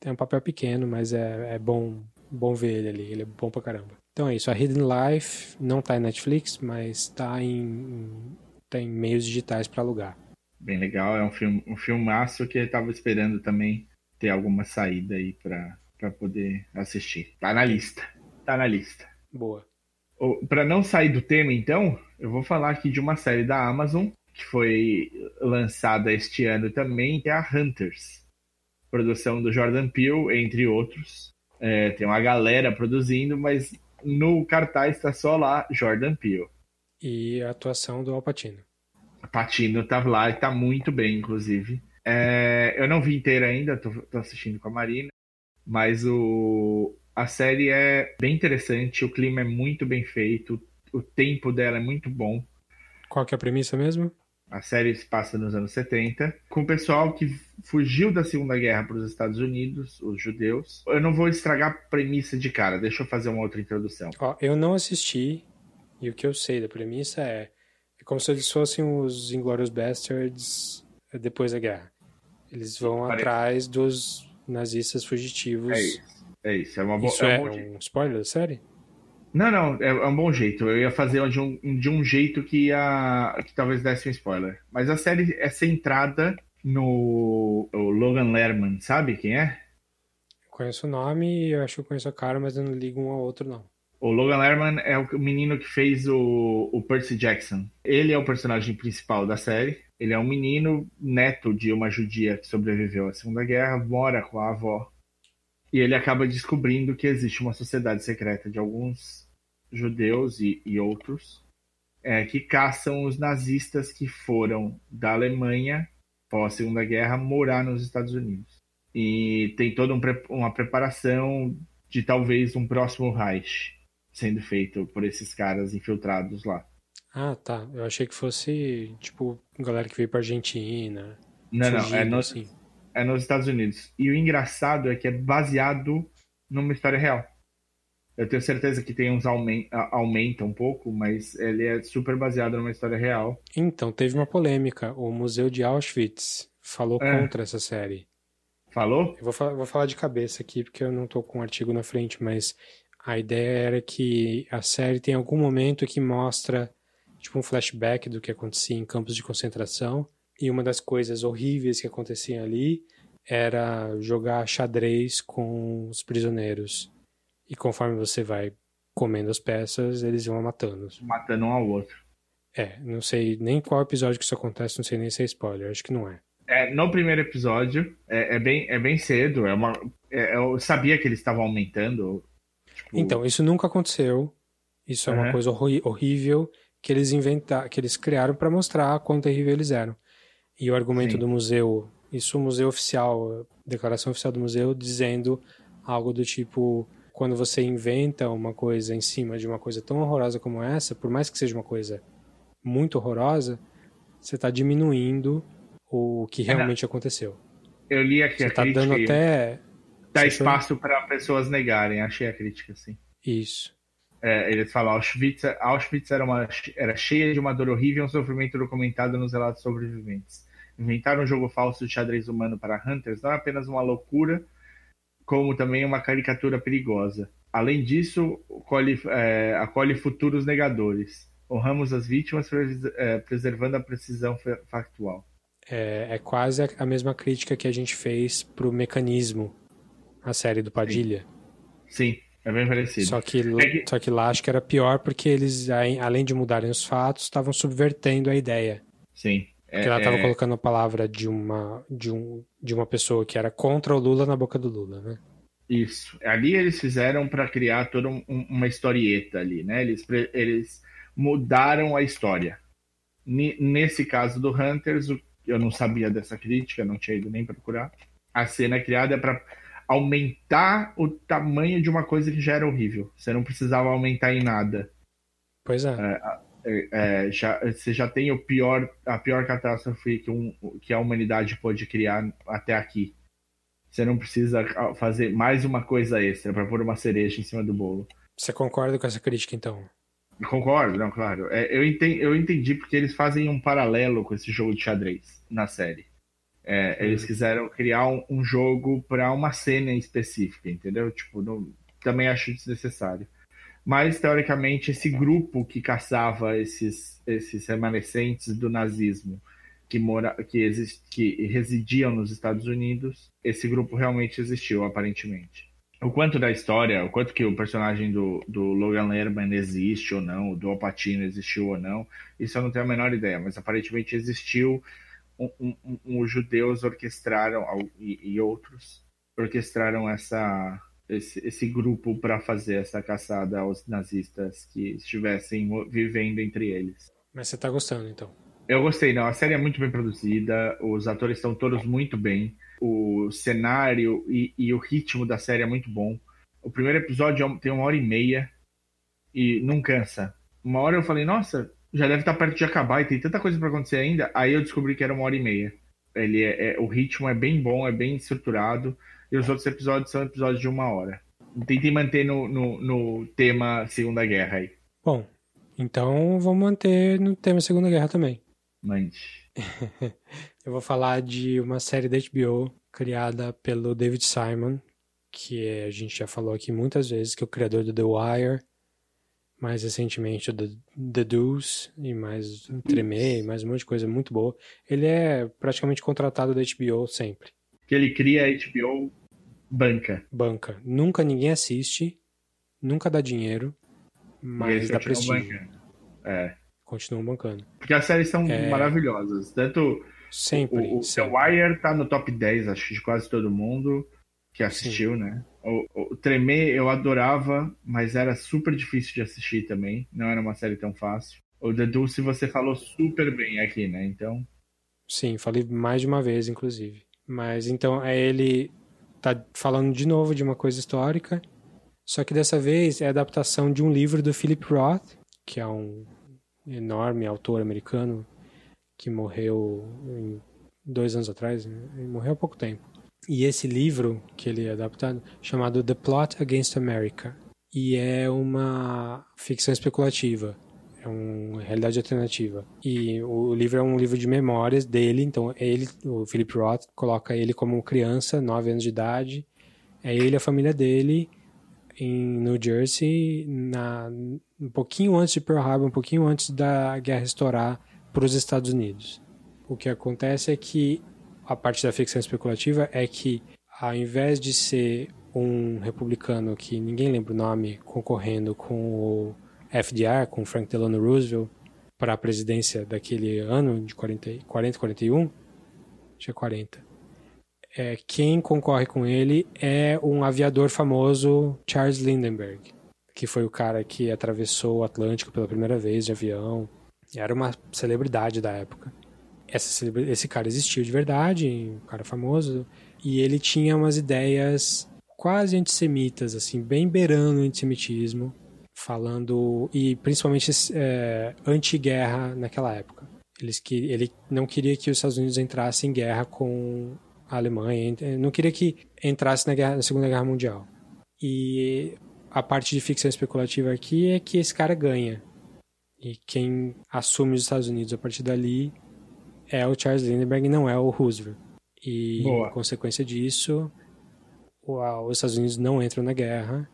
Tem um papel pequeno, mas é, é bom, bom ver ele ali. Ele é bom pra caramba. Então é isso. A Hidden Life não tá em Netflix, mas tá em, tá em meios digitais para alugar bem legal. É um filme, um filmaço que eu tava esperando também ter alguma saída aí para para poder assistir. Tá na lista. Tá na lista. Boa. Para não sair do tema, então, eu vou falar aqui de uma série da Amazon que foi lançada este ano também, que é a Hunters. Produção do Jordan Peele, entre outros. É, tem uma galera produzindo, mas no cartaz está só lá Jordan Peele. E a atuação do Alpatino. Patino tá lá e tá muito bem, inclusive. É, eu não vi inteira ainda, tô, tô, assistindo com a Marina, mas o, a série é bem interessante, o clima é muito bem feito, o tempo dela é muito bom. Qual que é a premissa mesmo? A série se passa nos anos 70, com o pessoal que fugiu da Segunda Guerra para os Estados Unidos, os judeus. Eu não vou estragar a premissa de cara, deixa eu fazer uma outra introdução. Ó, eu não assisti, e o que eu sei da premissa é é como se eles fossem os Inglourious Bastards depois da guerra. Eles vão Parece. atrás dos nazistas fugitivos. É isso. É isso. É, uma bo... isso é, um, um spoiler da série? Não, não, é, é, um bom jeito. Eu ia fazer de um, de um jeito que, ia, que talvez desse um spoiler. Mas a série é centrada no Logan Lerman, sabe quem é? conheço o nome, eu acho que eu conheço a cara, mas eu não ligo um ao outro, não. O Logan Lerman é o menino que fez o, o Percy Jackson. Ele é o personagem principal da série. Ele é um menino neto de uma judia que sobreviveu à Segunda Guerra, mora com a avó. E ele acaba descobrindo que existe uma sociedade secreta de alguns judeus e, e outros é, que caçam os nazistas que foram da Alemanha pós Segunda Guerra morar nos Estados Unidos. E tem toda um, uma preparação de talvez um próximo Reich sendo feito por esses caras infiltrados lá. Ah, tá. Eu achei que fosse, tipo, galera que veio pra Argentina. Não, não, é, no, assim. É nos Estados Unidos. E o engraçado é que é baseado numa história real. Eu tenho certeza que tem uns aumenta, aumenta um pouco, mas ele é super baseado numa história real. Então, teve uma polêmica. O Museu de Auschwitz falou é. contra essa série. Falou? Eu vou falar, vou falar de cabeça aqui, porque eu não tô com o um artigo na frente, mas a ideia era que a série tem algum momento que mostra tipo um flashback do que acontecia em campos de concentração e uma das coisas horríveis que aconteciam ali era jogar xadrez com os prisioneiros e conforme você vai comendo as peças eles vão matando matando um ao outro é não sei nem qual episódio que isso acontece não sei nem se é spoiler acho que não é é, no primeiro episódio, é, é, bem, é bem cedo. É uma, é, eu sabia que eles estavam aumentando Tipo... Então, isso nunca aconteceu. Isso é uma coisa horrível que eles inventaram, que eles criaram para mostrar quão terrível eles eram. E o argumento Sim. do museu, isso o museu oficial, declaração oficial do museu dizendo algo do tipo quando você inventa uma coisa em cima de uma coisa tão horrorosa como essa, por mais que seja uma coisa muito horrorosa, você está diminuindo o que realmente aconteceu. Eu li aqui você está dando até dá espaço para pessoas negarem. Achei a crítica, assim. Isso. É, eles falam Auschwitz, Auschwitz era, uma, era cheia de uma dor horrível e um sofrimento documentado nos relatos sobreviventes. Inventar um jogo falso de xadrez humano para Hunters não é apenas uma loucura, como também uma caricatura perigosa. Além disso, colhe, é, acolhe futuros negadores. Honramos as vítimas é, preservando a precisão factual. É, é quase a mesma crítica que a gente fez para o mecanismo a série do Padilha. Sim, é bem parecido. Só que, é que... Só que lá acho que era pior porque eles, além de mudarem os fatos, estavam subvertendo a ideia. Sim. Porque ela estava é... colocando a palavra de uma, de, um, de uma pessoa que era contra o Lula na boca do Lula, né? Isso. Ali eles fizeram para criar toda um, uma historieta ali, né? Eles, eles mudaram a história. N nesse caso do Hunters, eu não sabia dessa crítica, não tinha ido nem procurar. A cena é criada para aumentar o tamanho de uma coisa que já era horrível. Você não precisava aumentar em nada. Pois é. é, é, já, você já tem o pior, a pior catástrofe que, um, que a humanidade pôde criar até aqui. Você não precisa fazer mais uma coisa extra para pôr uma cereja em cima do bolo. Você concorda com essa crítica, então? Concordo, não, claro. É, eu, entendi, eu entendi porque eles fazem um paralelo com esse jogo de xadrez na série. É, eles quiseram criar um, um jogo para uma cena específica, entendeu? Tipo, não, também acho desnecessário. Mas, teoricamente, esse grupo que caçava esses, esses remanescentes do nazismo que, mora, que, exist, que residiam nos Estados Unidos, esse grupo realmente existiu, aparentemente. o quanto da história, o quanto que o personagem do, do Logan Lerman existe ou não, do Alpatino existiu ou não, isso eu não tenho a menor ideia, mas aparentemente existiu. Um, um, um, os judeus orquestraram e, e outros orquestraram essa esse, esse grupo para fazer essa caçada aos nazistas que estivessem vivendo entre eles. Mas você tá gostando, então? Eu gostei, não. A série é muito bem produzida, os atores estão todos muito bem, o cenário e, e o ritmo da série é muito bom. O primeiro episódio é tem uma hora e meia e não cansa. Uma hora eu falei, nossa, já deve estar perto de acabar e tem tanta coisa para acontecer ainda. Aí eu descobri que era uma hora e meia. Ele é, é, o ritmo é bem bom, é bem estruturado. E os outros episódios são episódios de uma hora. Tentem manter no, no, no tema Segunda Guerra aí. Bom, então vamos manter no tema Segunda Guerra também. Mande. Eu vou falar de uma série da HBO criada pelo David Simon, que é, a gente já falou aqui muitas vezes, que é o criador do The Wire, mais recentemente do The Deuce, e mais Tremé, e mais um monte de coisa muito boa. Ele é praticamente contratado da HBO sempre. Que ele cria a HBO Banca. Banca. Nunca ninguém assiste, nunca dá dinheiro, mas dá prestígio. É. Continuam bancando. Porque as séries são é... maravilhosas. Tanto sempre, o, o sempre. Wire tá no top 10, acho de quase todo mundo que assistiu, Sim. né? O, o Tremer eu adorava, mas era super difícil de assistir também. Não era uma série tão fácil. O The Dulce você falou super bem aqui, né? Então. Sim, falei mais de uma vez, inclusive. Mas então é ele tá falando de novo de uma coisa histórica, só que dessa vez é a adaptação de um livro do Philip Roth, que é um enorme autor americano que morreu dois anos atrás, né? morreu há pouco tempo. E esse livro que ele é adaptado, chamado The Plot Against America, e é uma ficção especulativa, é uma realidade alternativa. E o livro é um livro de memórias dele, então ele, o Philip Roth, coloca ele como criança, 9 anos de idade, é ele a família dele em New Jersey, na, um pouquinho antes de Pearl Harbor, um pouquinho antes da guerra estourar para os Estados Unidos. O que acontece é que a parte da ficção especulativa é que, ao invés de ser um republicano que ninguém lembra o nome concorrendo com o FDR, com Frank Delano Roosevelt, para a presidência daquele ano, de 40, 40 41, tinha 40. É, quem concorre com ele é um aviador famoso, Charles Lindbergh, que foi o cara que atravessou o Atlântico pela primeira vez de avião. Era uma celebridade da época. Essa, esse cara existiu de verdade, um cara famoso, e ele tinha umas ideias quase antissemitas, assim, bem beirando o antissemitismo falando e principalmente é, anti-guerra naquela época. Eles que ele não queria que os Estados Unidos entrassem em guerra com a Alemanha, não queria que entrasse na, guerra, na Segunda Guerra Mundial. E a parte de ficção especulativa aqui é que esse cara ganha. E quem assume os Estados Unidos a partir dali é o Charles Lindbergh, não é o Roosevelt. E, Boa. em consequência disso, os Estados Unidos não entram na guerra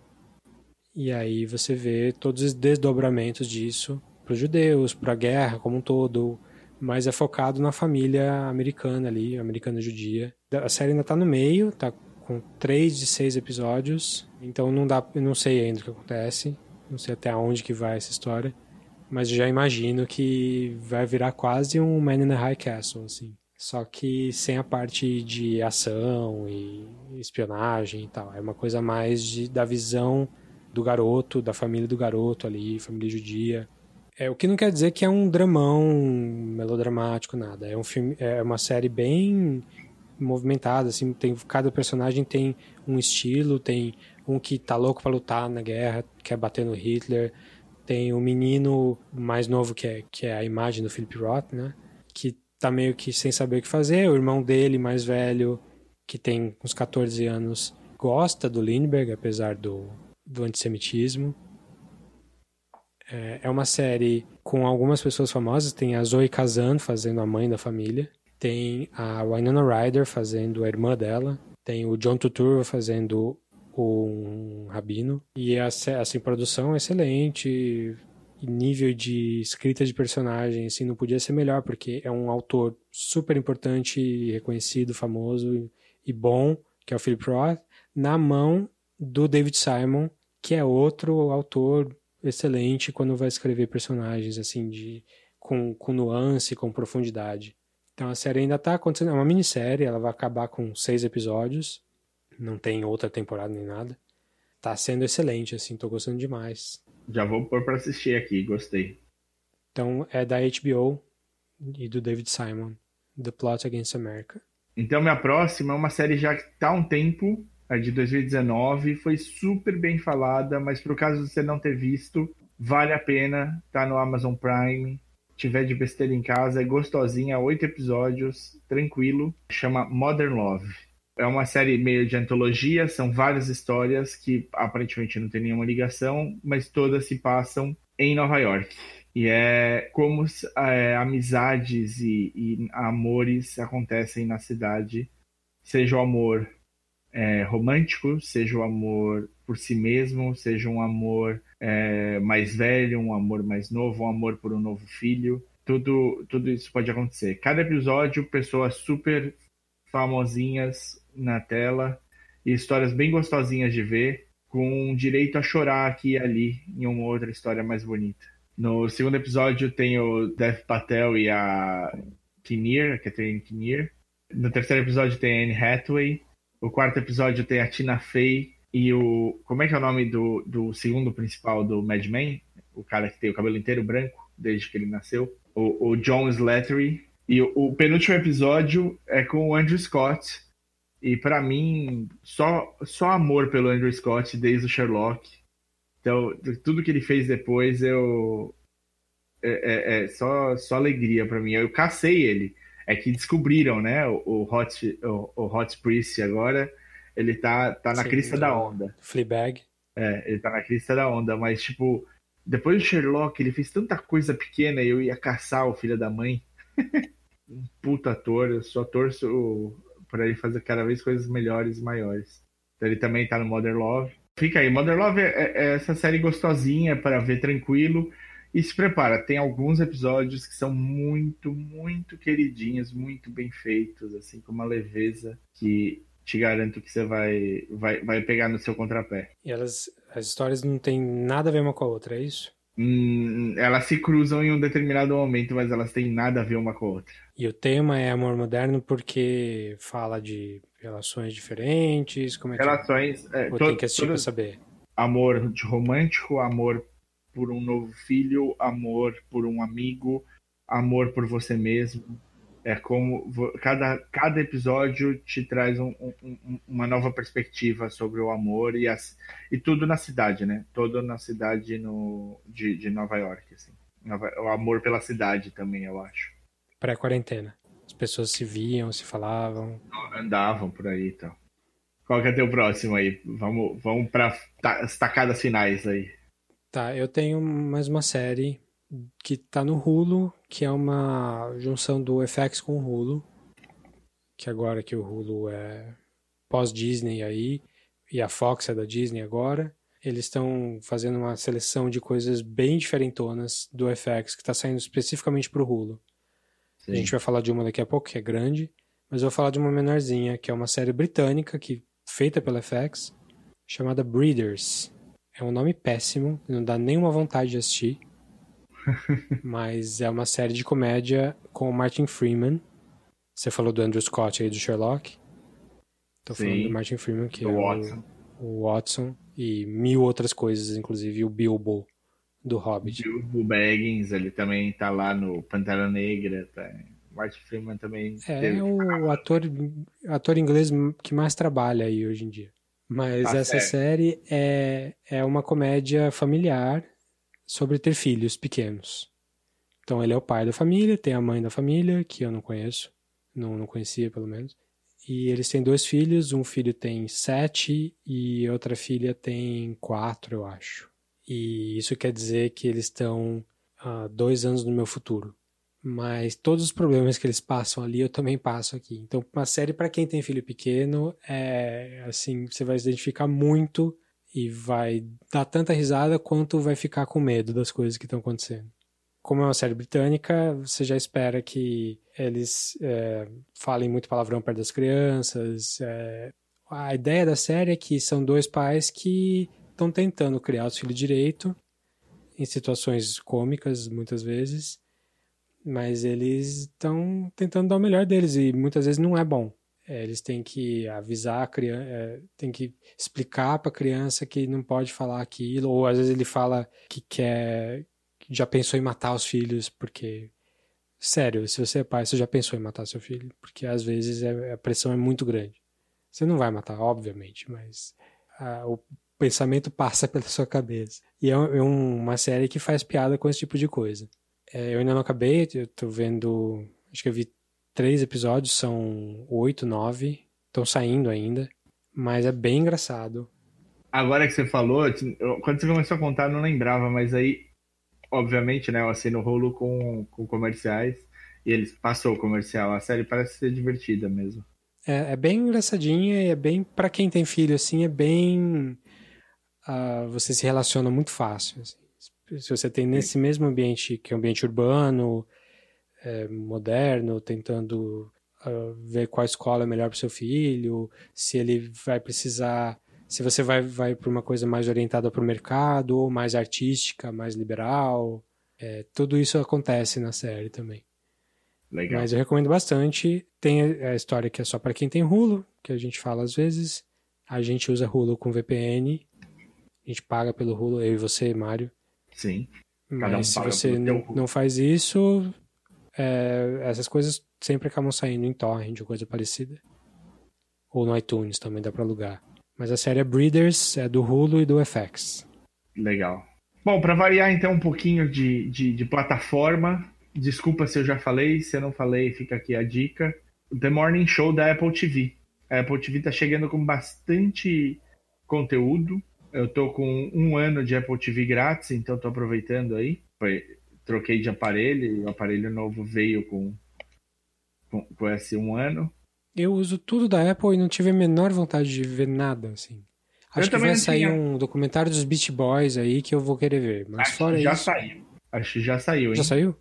e aí você vê todos os desdobramentos disso para os judeus, para a guerra como um todo, mas é focado na família americana ali, americana judia. A série ainda está no meio, está com três de seis episódios, então não dá, não sei ainda o que acontece, não sei até onde que vai essa história, mas já imagino que vai virar quase um Man in the High Castle, assim. Só que sem a parte de ação e espionagem e tal. É uma coisa mais de, da visão do garoto, da família do garoto ali, família judia. É, o que não quer dizer que é um dramão melodramático, nada. É um filme, é uma série bem movimentada, assim, tem cada personagem tem um estilo, tem um que tá louco para lutar na guerra, quer bater no Hitler, tem o um menino mais novo que é que é a imagem do Philip Roth, né? Que tá meio que sem saber o que fazer, o irmão dele mais velho, que tem uns 14 anos, gosta do Lindbergh, apesar do do antissemitismo. É, é uma série com algumas pessoas famosas. Tem a Zoe Kazan fazendo a mãe da família. Tem a Winona Ryder fazendo a irmã dela. Tem o John Turturro fazendo um rabino. E assim, produção é excelente. nível de escrita de personagem assim, não podia ser melhor, porque é um autor super importante, reconhecido, famoso e bom, que é o Philip Roth, na mão do David Simon, que é outro autor excelente quando vai escrever personagens assim de com, com nuance, com profundidade. Então a série ainda está acontecendo, é uma minissérie, ela vai acabar com seis episódios, não tem outra temporada nem nada. Tá sendo excelente, assim, tô gostando demais. Já vou pôr pra assistir aqui, gostei. Então é da HBO e do David Simon, The Plot Against America. Então minha próxima é uma série já que tá há um tempo, é de 2019, foi super bem falada, mas por caso de você não ter visto, vale a pena, tá no Amazon Prime. Tiver de besteira em casa, é gostosinha, oito episódios, tranquilo. Chama Modern Love. É uma série meio de antologia, são várias histórias que aparentemente não tem nenhuma ligação, mas todas se passam em Nova York. E é como é, amizades e, e, amores acontecem na cidade, seja o amor é, romântico, seja o amor por si mesmo, seja um amor é, mais velho, um amor mais novo, um amor por um novo filho. Tudo, tudo isso pode acontecer. Cada episódio, pessoas super famosinhas na tela e histórias bem gostosinhas de ver, com direito a chorar aqui e ali em uma outra história mais bonita. No segundo episódio tem o Dev Patel e a Kinnear, a Catherine Kinnear. No terceiro episódio tem a Anne Hathaway. O quarto episódio tem a Tina Fey e o. Como é que é o nome do, do segundo principal do Mad Men? O cara que tem o cabelo inteiro branco desde que ele nasceu. O, o John Slattery. E o, o penúltimo episódio é com o Andrew Scott. E para mim, só, só amor pelo Andrew Scott desde o Sherlock. Então, tudo que ele fez depois, eu. É, é, é só, só alegria para mim. Eu cacei ele. É que descobriram, né? O, o Hot, o, o Hot Priest agora. Ele tá, tá na Sim, crista da onda. Fleabag. É, ele tá na crista da onda. Mas, tipo, depois do Sherlock, ele fez tanta coisa pequena e eu ia caçar o filho da mãe. um puta ator. Eu só torço para ele fazer cada vez coisas melhores e maiores. Então, ele também tá no Modern Love. Fica aí, Modern Love é, é essa série gostosinha para ver tranquilo. E se prepara, tem alguns episódios que são muito, muito queridinhos, muito bem feitos, assim, com uma leveza que te garanto que você vai, vai, vai pegar no seu contrapé. E elas, as histórias não têm nada a ver uma com a outra, é isso? Hum, elas se cruzam em um determinado momento, mas elas têm nada a ver uma com a outra. E o tema é amor moderno porque fala de relações diferentes, como é que Relações, é, Ou tem que assistir pra saber? Amor de romântico, amor por um novo filho, amor por um amigo, amor por você mesmo. É como cada, cada episódio te traz um, um, uma nova perspectiva sobre o amor e, as, e tudo na cidade, né? Todo na cidade no, de, de Nova York, assim. Nova, o amor pela cidade também, eu acho. Pré-quarentena pessoas se viam, se falavam. Andavam por aí e então. tal. Qual que é teu próximo aí? Vamos, vamos para as tacadas finais aí. Tá, eu tenho mais uma série que tá no Hulu, que é uma junção do FX com o Hulu. Que agora que o Hulu é pós-Disney aí, e a Fox é da Disney agora, eles estão fazendo uma seleção de coisas bem diferentonas do FX, que está saindo especificamente para o Hulu. Sim. A gente vai falar de uma daqui a pouco, que é grande, mas eu vou falar de uma menorzinha, que é uma série britânica, que feita pela FX, chamada Breeders. É um nome péssimo, não dá nenhuma vontade de assistir. mas é uma série de comédia com o Martin Freeman. Você falou do Andrew Scott aí do Sherlock. Tô Sim. falando do Martin Freeman, que do é Watson. O, o Watson e mil outras coisas, inclusive o Bilbo do Hobbit. O Baggins, ele também tá lá no Pantera Negra, tá? Martin Freeman também. É, teve... o ator, ator inglês que mais trabalha aí hoje em dia. Mas tá essa série é, é uma comédia familiar sobre ter filhos pequenos. Então ele é o pai da família, tem a mãe da família, que eu não conheço, não, não conhecia pelo menos. E eles têm dois filhos, um filho tem sete e outra filha tem quatro, eu acho. E isso quer dizer que eles estão uh, dois anos no meu futuro. Mas todos os problemas que eles passam ali, eu também passo aqui. Então, uma série para quem tem filho pequeno, é assim, você vai se identificar muito e vai dar tanta risada quanto vai ficar com medo das coisas que estão acontecendo. Como é uma série britânica, você já espera que eles é, falem muito palavrão perto das crianças, é, A ideia da série é que são dois pais que estão tentando criar os filhos direito, em situações cômicas, muitas vezes, mas eles estão tentando dar o melhor deles e muitas vezes não é bom. É, eles têm que avisar a criança, é, tem que explicar para a criança que não pode falar aquilo, ou às vezes ele fala que quer, que já pensou em matar os filhos, porque sério, se você é pai, você já pensou em matar seu filho, porque às vezes é, a pressão é muito grande. Você não vai matar, obviamente, mas a, o pensamento passa pela sua cabeça. E é uma série que faz piada com esse tipo de coisa. É, eu ainda não acabei, eu tô vendo, acho que eu vi três episódios, são oito, nove, estão saindo ainda, mas é bem engraçado. Agora que você falou, quando você começou a contar, eu não lembrava, mas aí, obviamente, né, eu assino rolo com, com comerciais e eles passou o comercial. A série parece ser divertida mesmo. É, é bem engraçadinha e é bem, para quem tem filho, assim, é bem. Uh, você se relaciona muito fácil. Assim. Se você tem nesse mesmo ambiente, que é um ambiente urbano, é, moderno, tentando uh, ver qual escola é melhor para seu filho, se ele vai precisar, se você vai, vai para uma coisa mais orientada para o mercado, ou mais artística, mais liberal. É, tudo isso acontece na série também. Legal. Mas eu recomendo bastante. Tem a história que é só para quem tem Hulu, que a gente fala às vezes. A gente usa Hulu com VPN. A gente paga pelo Hulu, eu e você, Mário. Sim. Mas um se você não, não faz isso, é, essas coisas sempre acabam saindo em torrent ou coisa parecida. Ou no iTunes também dá para alugar. Mas a série é Breeders, é do Hulu e do FX. Legal. Bom, para variar então um pouquinho de, de, de, plataforma, desculpa se eu já falei, se eu não falei, fica aqui a dica. The Morning Show da Apple TV. A Apple TV tá chegando com bastante conteúdo. Eu tô com um ano de Apple TV grátis, então tô aproveitando aí. Foi, troquei de aparelho e o aparelho novo veio com, com, com esse um ano. Eu uso tudo da Apple e não tive a menor vontade de ver nada, assim. Acho eu que vai sair tinha. um documentário dos Beach Boys aí que eu vou querer ver. Mas Acho fora já isso... saiu. Acho que já saiu, hein? Já saiu?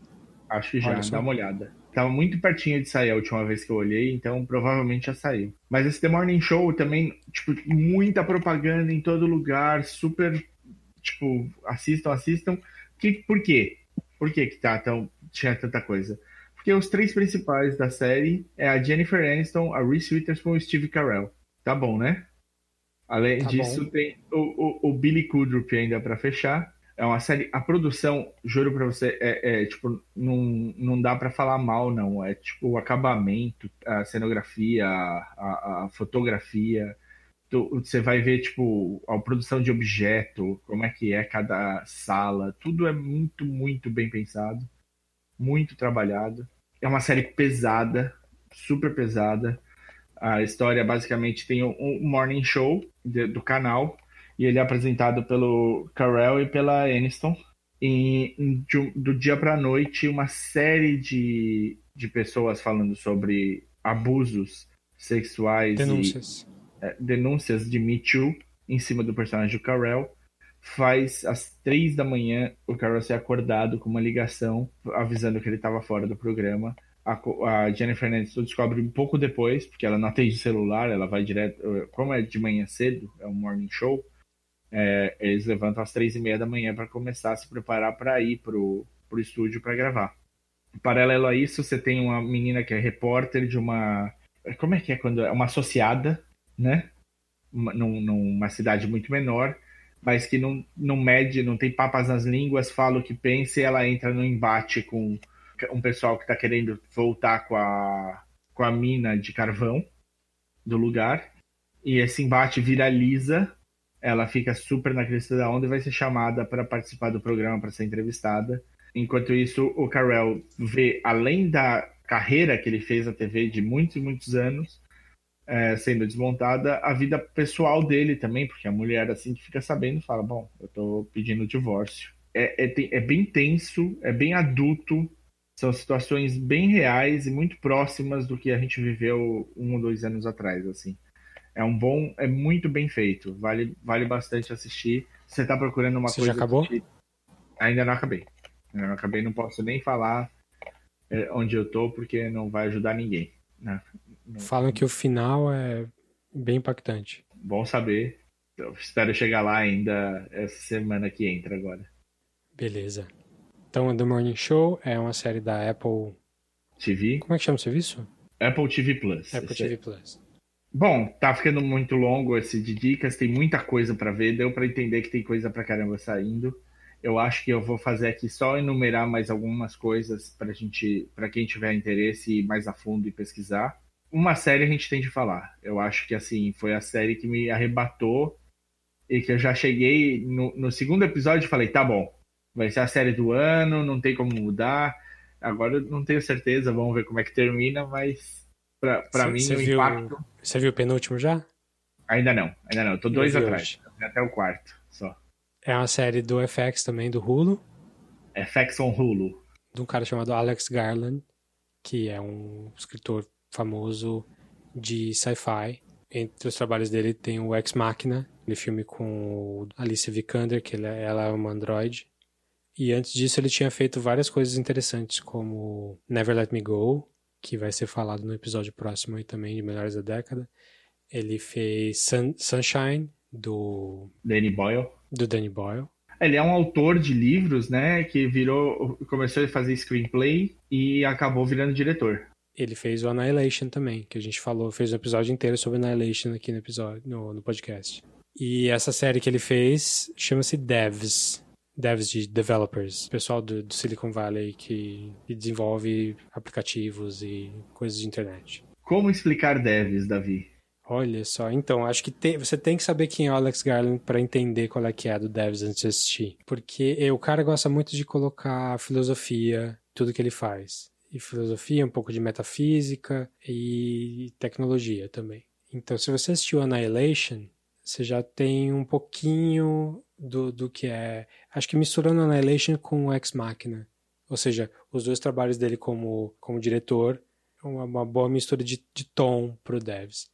Acho que já, dá uma olhada. Tava muito pertinho de sair a última vez que eu olhei, então provavelmente já saiu. Mas esse The Morning Show também, tipo, muita propaganda em todo lugar, super, tipo, assistam, assistam. Que, por quê? Por que, que tá tão, tinha tanta coisa? Porque os três principais da série é a Jennifer Aniston, a Reese Witherspoon e o Steve Carell. Tá bom, né? Além tá disso, bom. tem o, o, o Billy Kudrup ainda para fechar. É uma série. A produção, juro pra você, é, é tipo, não, não dá para falar mal, não. É tipo o acabamento, a cenografia, a, a fotografia tu, você vai ver, tipo, a produção de objeto, como é que é cada sala, tudo é muito, muito bem pensado, muito trabalhado. É uma série pesada, super pesada. A história basicamente tem um morning show de, do canal e ele é apresentado pelo Carell e pela Aniston. E de, do dia para noite, uma série de, de pessoas falando sobre abusos sexuais Denúncias. e é, denúncias de Me Too em cima do personagem do Carell. Faz às três da manhã o Carell ser acordado com uma ligação avisando que ele estava fora do programa. A, a Jennifer Aniston descobre um pouco depois, porque ela não atende celular, ela vai direto. Como é de manhã cedo, é um morning show, é, eles levantam às três e meia da manhã para começar a se preparar para ir pro, pro estúdio para gravar. Paralelo a isso, você tem uma menina que é repórter de uma. Como é que é quando é uma associada né? Num, numa cidade muito menor, mas que não, não mede, não tem papas nas línguas, fala o que pensa e ela entra no embate com um pessoal que está querendo voltar com a, com a mina de carvão do lugar. E esse embate viraliza, ela fica super na crista da onda e vai ser chamada para participar do programa, para ser entrevistada. Enquanto isso, o Carell vê, além da carreira que ele fez na TV de muitos e muitos anos, é, sendo desmontada, a vida pessoal dele também, porque a mulher assim que fica sabendo fala, bom, eu tô pedindo divórcio. É, é, é bem tenso, é bem adulto, são situações bem reais e muito próximas do que a gente viveu um ou dois anos atrás, assim. É um bom, é muito bem feito, vale, vale bastante assistir. Você tá procurando uma Você coisa... já acabou? Que... Ainda não acabei. Ainda não acabei, não posso nem falar é, onde eu tô, porque não vai ajudar ninguém. Né? Falam que o final é bem impactante. Bom saber. Eu espero chegar lá ainda essa semana que entra agora. Beleza. Então, The Morning Show é uma série da Apple TV. Como é que chama o serviço? Apple TV Plus. Apple TV é- Plus. Bom, tá ficando muito longo esse de dicas, tem muita coisa pra ver, deu pra entender que tem coisa pra caramba saindo. Eu acho que eu vou fazer aqui só enumerar mais algumas coisas pra gente, para quem tiver interesse ir mais a fundo e pesquisar. Uma série a gente tem de falar. Eu acho que assim, foi a série que me arrebatou e que eu já cheguei no, no segundo episódio e falei, tá bom, vai ser a série do ano, não tem como mudar. Agora eu não tenho certeza, vamos ver como é que termina, mas Cê- mim cê o viu- impacto. Você viu o penúltimo já? Ainda não, ainda não. Eu tô dois Eu atrás. Até o quarto, só. É uma série do FX também, do Hulu, FX on Hulu. de um cara chamado Alex Garland, que é um escritor famoso de sci-fi. Entre os trabalhos dele tem o Ex Machina, aquele filme com o Alicia Vikander, que é- ela é uma androide. E antes disso ele tinha feito várias coisas interessantes, como Never Let Me Go, que vai ser falado no episódio próximo aí também, de Melhores da Década. Ele fez Sun- Sunshine, do, Danny Boyle. do Danny Boyle. Ele é um autor de livros, né? Que virou. Começou a fazer screenplay e acabou virando diretor. Ele fez o Annihilation também, que a gente falou, fez um episódio inteiro sobre Annihilation aqui no episódio, no, no podcast. E essa série que ele fez chama-se Devs. Devs de developers, pessoal do, do Silicon Valley que, que desenvolve aplicativos e coisas de internet. Como explicar devs, Davi? Olha só, então, acho que tem- você tem que saber quem é o Alex Garland para entender qual é que é do Devs antes de assistir. Porque eh, o cara gosta muito de colocar filosofia, tudo que ele faz. E filosofia, um pouco de metafísica e tecnologia também. Então, se você assistiu Annihilation, você já tem um pouquinho do, do que é. Acho que misturando Annihilation com Ex Machina. Ou seja, os dois trabalhos dele como, como diretor, uma, uma boa mistura de, de tom pro Devs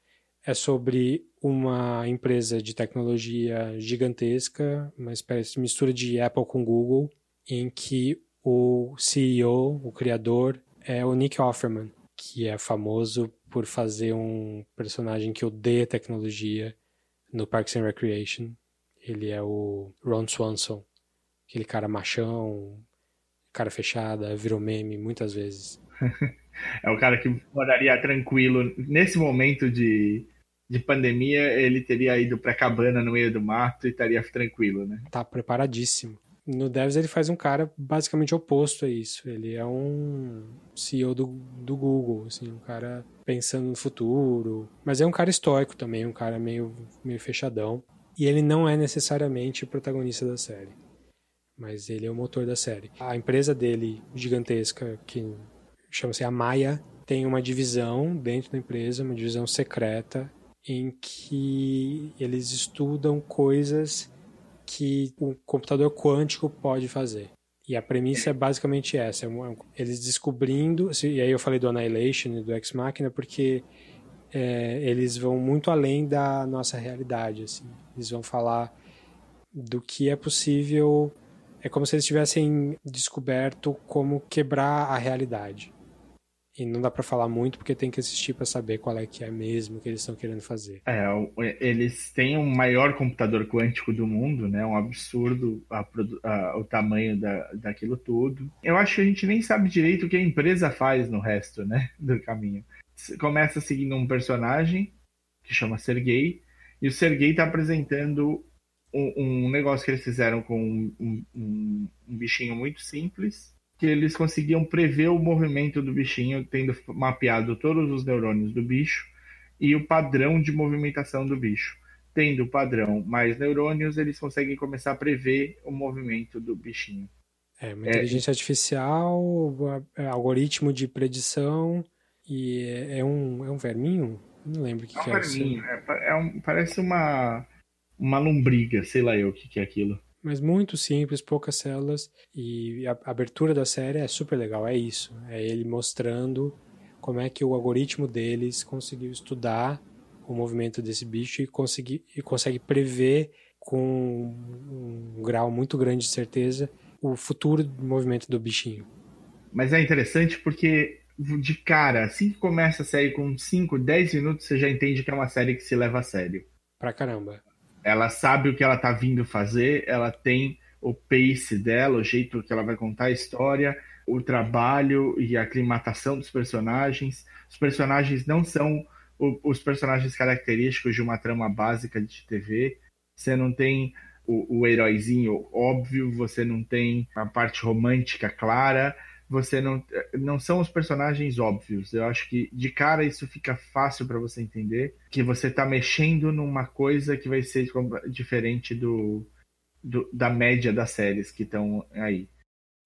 é sobre uma empresa de tecnologia gigantesca, uma espécie de mistura de Apple com Google, em que o CEO, o criador, é o Nick Offerman, que é famoso por fazer um personagem que odeia tecnologia no Parks and Recreation. Ele é o Ron Swanson, aquele cara machão, cara fechada, virou meme muitas vezes. É o cara que moraria tranquilo. Nesse momento de, de pandemia, ele teria ido pra cabana no meio do mato e estaria tranquilo, né? tá preparadíssimo. No Devs ele faz um cara basicamente oposto a isso. Ele é um CEO do, do Google, assim, um cara pensando no futuro. Mas é um cara estoico também, um cara meio, meio fechadão. E ele não é necessariamente o protagonista da série. Mas ele é o motor da série. A empresa dele, gigantesca, que chama-se Amaya, tem uma divisão dentro da empresa, uma divisão secreta, em que eles estudam coisas que o computador quântico pode fazer. E a premissa é basicamente essa: é um- eles descobrindo. E aí eu falei do Annihilation e do Ex Machina porque é, eles vão muito além da nossa realidade. Assim. Eles vão falar do que é possível. É como se eles tivessem descoberto como quebrar a realidade. E não dá pra falar muito porque tem que assistir pra saber qual é que é mesmo que eles estão querendo fazer. É, eles têm o maior computador quântico do mundo, né? Um absurdo a a- o tamanho da, daquilo tudo. Eu acho que a gente nem sabe direito o que a empresa faz no resto, né? Do caminho. Começa seguindo um personagem que chama Sergei, e o Sergei está apresentando um, um negócio que eles fizeram com um, um- um- bichinho muito simples, que eles conseguiam prever o movimento do bichinho, tendo mapeado todos os neurônios do bicho e o padrão de movimentação do bicho. Tendo o padrão mais neurônios, eles conseguem começar a prever o movimento do bichinho. É, uma inteligência artificial, é, algoritmo de predição e é, é um, é um verminho? Não lembro o que, que é. isso. é é um- parece uma, uma lombriga, sei lá eu o que, que é aquilo. Mas muito simples, poucas células e a a abertura da série é super legal, é isso. É ele mostrando como é que o algoritmo deles conseguiu estudar o movimento desse bicho e, conseguir, e consegue prever com um grau muito grande de certeza o futuro do movimento do bichinho. Mas é interessante porque de cara, assim que começa a série com 5, 10 minutos, você já entende que é uma série que se leva a sério. Pra caramba. Ela sabe o que ela tá vindo fazer, ela tem o pace dela, o jeito que ela vai contar a história, o trabalho e a aclimatação dos personagens. Os personagens não são os personagens característicos de uma trama básica de TV. Você não tem o, o heróizinho óbvio, você não tem a parte romântica clara, você não não são os personagens óbvios. Eu acho que de cara isso fica fácil para você entender que você está mexendo numa coisa que vai ser diferente do, do da média das séries que estão aí.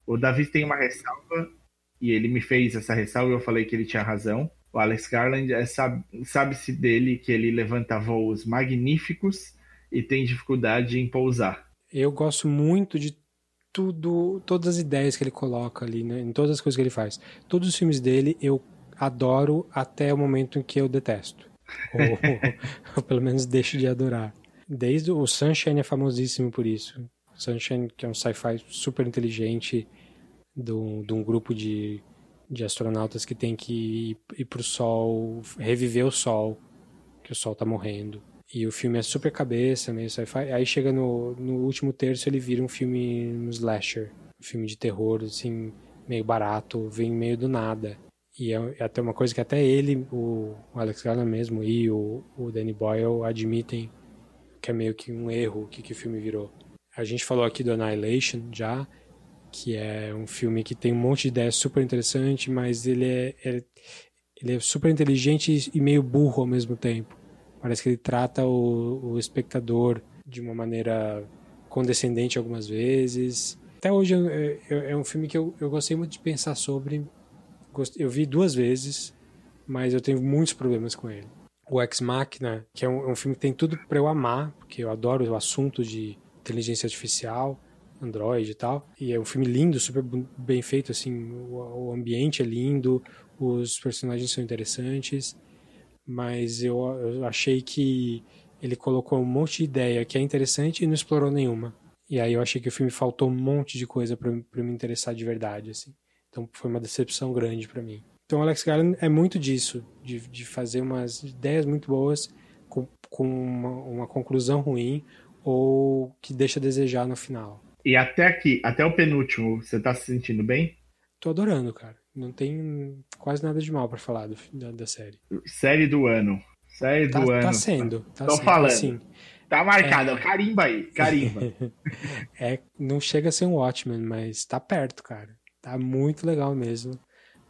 O Davi tem uma ressalva e ele me fez essa ressalva e eu falei que ele tinha razão. O Alex Garland é, sabe-se dele que ele levanta voos magníficos e tem dificuldade em pousar. Eu gosto muito de tudo, todas as ideias que ele coloca ali, né, em todas as coisas que ele faz. Todos os filmes dele eu adoro até o momento em que eu detesto. ou, ou, pelo menos deixo de adorar. Desde o Sunshine é famosíssimo por isso. Sunshine, que é um sci-fi super inteligente de um grupo de, de astronautas que tem que ir, ir pro Sol, reviver o Sol, que o Sol tá morrendo. E o filme é super cabeça, meio sci-fi. Aí chega no, no último terço, ele vira um filme um slasher. Um filme de terror, assim, meio barato, vem meio do nada. E é, é até uma coisa que até ele, o, Alex Garland mesmo, e o, o Danny Boyle admitem que é meio que um erro que, que o filme virou. A gente falou aqui do Annihilation já, que é um filme que tem um monte de ideias super interessante, mas ele é, é, ele é super inteligente e meio burro ao mesmo tempo. Parece que ele trata o, o espectador de uma maneira condescendente algumas vezes. Até hoje é, é, é um filme que eu, eu gostei muito de pensar sobre. Eu vi duas vezes, mas eu tenho muitos problemas com ele. O Ex Machina, que é um, é um filme que tem tudo para eu amar, porque eu adoro o assunto de inteligência artificial, Android e tal. E é um filme lindo, super bem feito, assim, o, o ambiente é lindo, os personagens são interessantes, mas eu, eu achei que ele colocou um monte de ideia que é interessante e não explorou nenhuma. E aí eu achei que o filme faltou um monte de coisa para me interessar de verdade, assim. Então foi uma decepção grande para mim. Então Alex Garland é muito disso, de, de fazer umas ideias muito boas com, com uma, uma conclusão ruim ou que deixa a desejar no final. E até aqui, até o penúltimo, você tá se sentindo bem? Tô adorando, cara. Não tem quase nada de mal para falar do, da, da, série. Série do ano. Série tá, do tá ano. Sendo, tá Tô sendo. falando. Assim, tá marcado. É... Carimba aí, carimba. é, não chega a ser um Watchmen, mas tá perto, cara. Tá muito legal mesmo.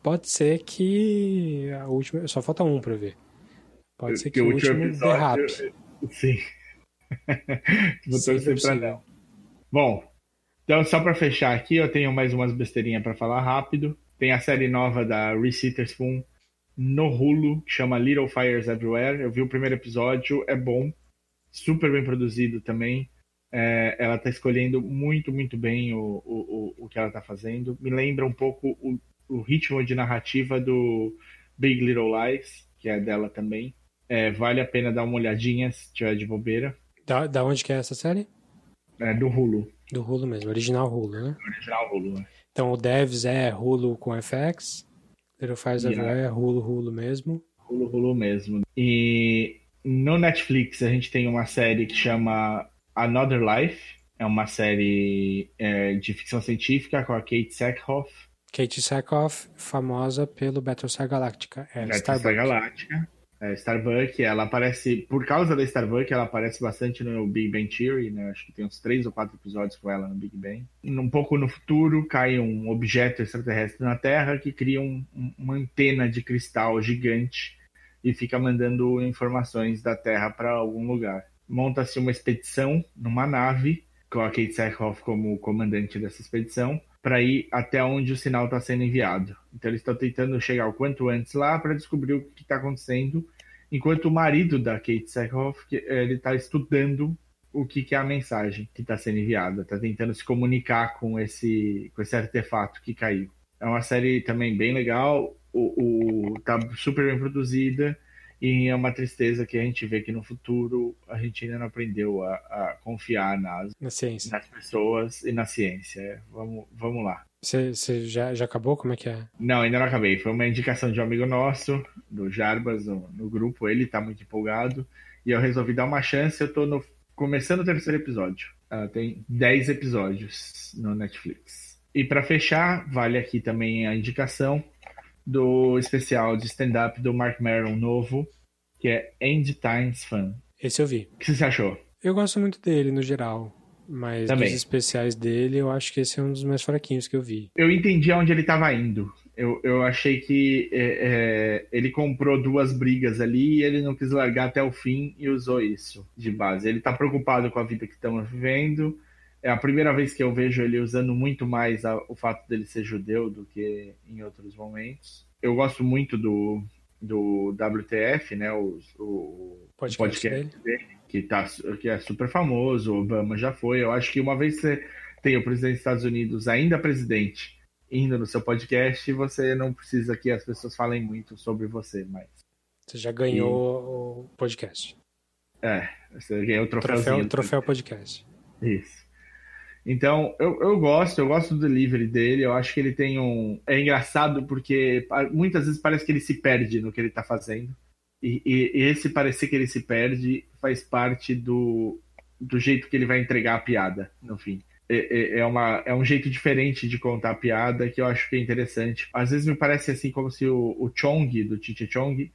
Pode ser que a última. Só falta um pra ver. Pode ser que, que o último, último derrape. Sim. Vou torcer pra não. Bom, então só para fechar aqui, eu tenho mais umas besteirinhas para falar rápido. Tem a série nova da Reese Witherspoon no Hulu, que chama Little Fires Everywhere. Eu vi o primeiro episódio, é bom, super bem produzido também. É, ela está escolhendo muito, muito bem o, o, o que ela está fazendo. Me lembra um pouco o, o ritmo de narrativa do Big Little Lies, que é dela também. É, vale a pena dar uma olhadinha se tiver de bobeira. Da, da onde que é essa série? É do Hulu. Do Hulu mesmo, original Hulu, né? Original Hulu, né? Então o Devs é Hulu com FX, Little Fires yeah. é Hulu Hulu mesmo. Hulu Hulu mesmo. E no Netflix a gente tem uma série que chama Another Life. É uma série é, de ficção científica com a Kate Sackhoff. Kate Sackhoff, famosa pelo Battlestar Galactica. É Battlestar Galactica. É, Starbuck, ela aparece, por causa da Starbuck, ela aparece bastante no Big Bang Theory, né? Acho que tem uns três ou quatro episódios com ela no Big Bang. Um pouco no futuro, cai um objeto extraterrestre na Terra que cria um, uma antena de cristal gigante e fica mandando informações da Terra para algum lugar. Monta-se uma expedição numa nave, com a Kate Sackhoff como comandante dessa expedição, para ir até onde o sinal está sendo enviado. Então eles estão tentando chegar o quanto antes lá para descobrir o que está acontecendo, enquanto o marido da Kate Sackhoff eh, ele está estudando o que, que, é a mensagem que está sendo enviada, está tentando se comunicar com esse com esse artefato que caiu. É uma série também bem legal, o, o tá super bem produzida E é uma tristeza que a gente vê que no futuro a gente ainda não aprendeu a, a confiar nas, Na ciência. nas pessoas e na ciência. É, Vamos, vamos lá. Você, já, já acabou? Como é que é? Não, ainda não acabei. Foi uma indicação de um amigo nosso, do Jarbas, no, no grupo. Ele tá muito empolgado. E eu resolvi dar uma chance. Eu tô no, começando o terceiro episódio. Ela tem 10 episódios no Netflix. E para fechar, vale aqui também a indicação do especial de stand-up do Mark Maron novo, que é End Times Fun. Esse eu vi. O que você achou? Eu gosto muito dele no geral. Mas Também. dos especiais dele, eu acho que esse é um dos mais fraquinhos que eu vi. Eu entendi aonde ele estava indo. Eu, eu achei que é, é, ele comprou duas brigas ali e ele não quis largar até o fim e usou isso de base. Ele está preocupado com a vida que estamos vivendo. É a primeira vez que eu vejo ele usando muito mais a- o fato dele ser judeu do que em outros momentos. Eu gosto muito do, do WTF, né? O, o Podcast dele. dele, que, tá, que é super famoso. O Obama já foi. Eu acho que uma vez que você tem o presidente dos Estados Unidos, ainda presidente, indo no seu podcast, você não precisa que as pessoas falem muito sobre você, mas Você já ganhou o podcast. é, você ganhou o troféuzinho. Troféu, troféu podcast. Isso. Então, eu, eu gosto, eu gosto do delivery dele, eu acho que ele tem um. É engraçado porque muitas vezes parece que ele se perde no que ele tá fazendo. E, e- e esse parecer que ele se perde faz parte do, do jeito que ele vai entregar a piada, no fim. É, é- é uma, é um jeito diferente de contar a piada que eu acho que é interessante. Às vezes me parece assim como se o, o Chong, do Chiche Chong,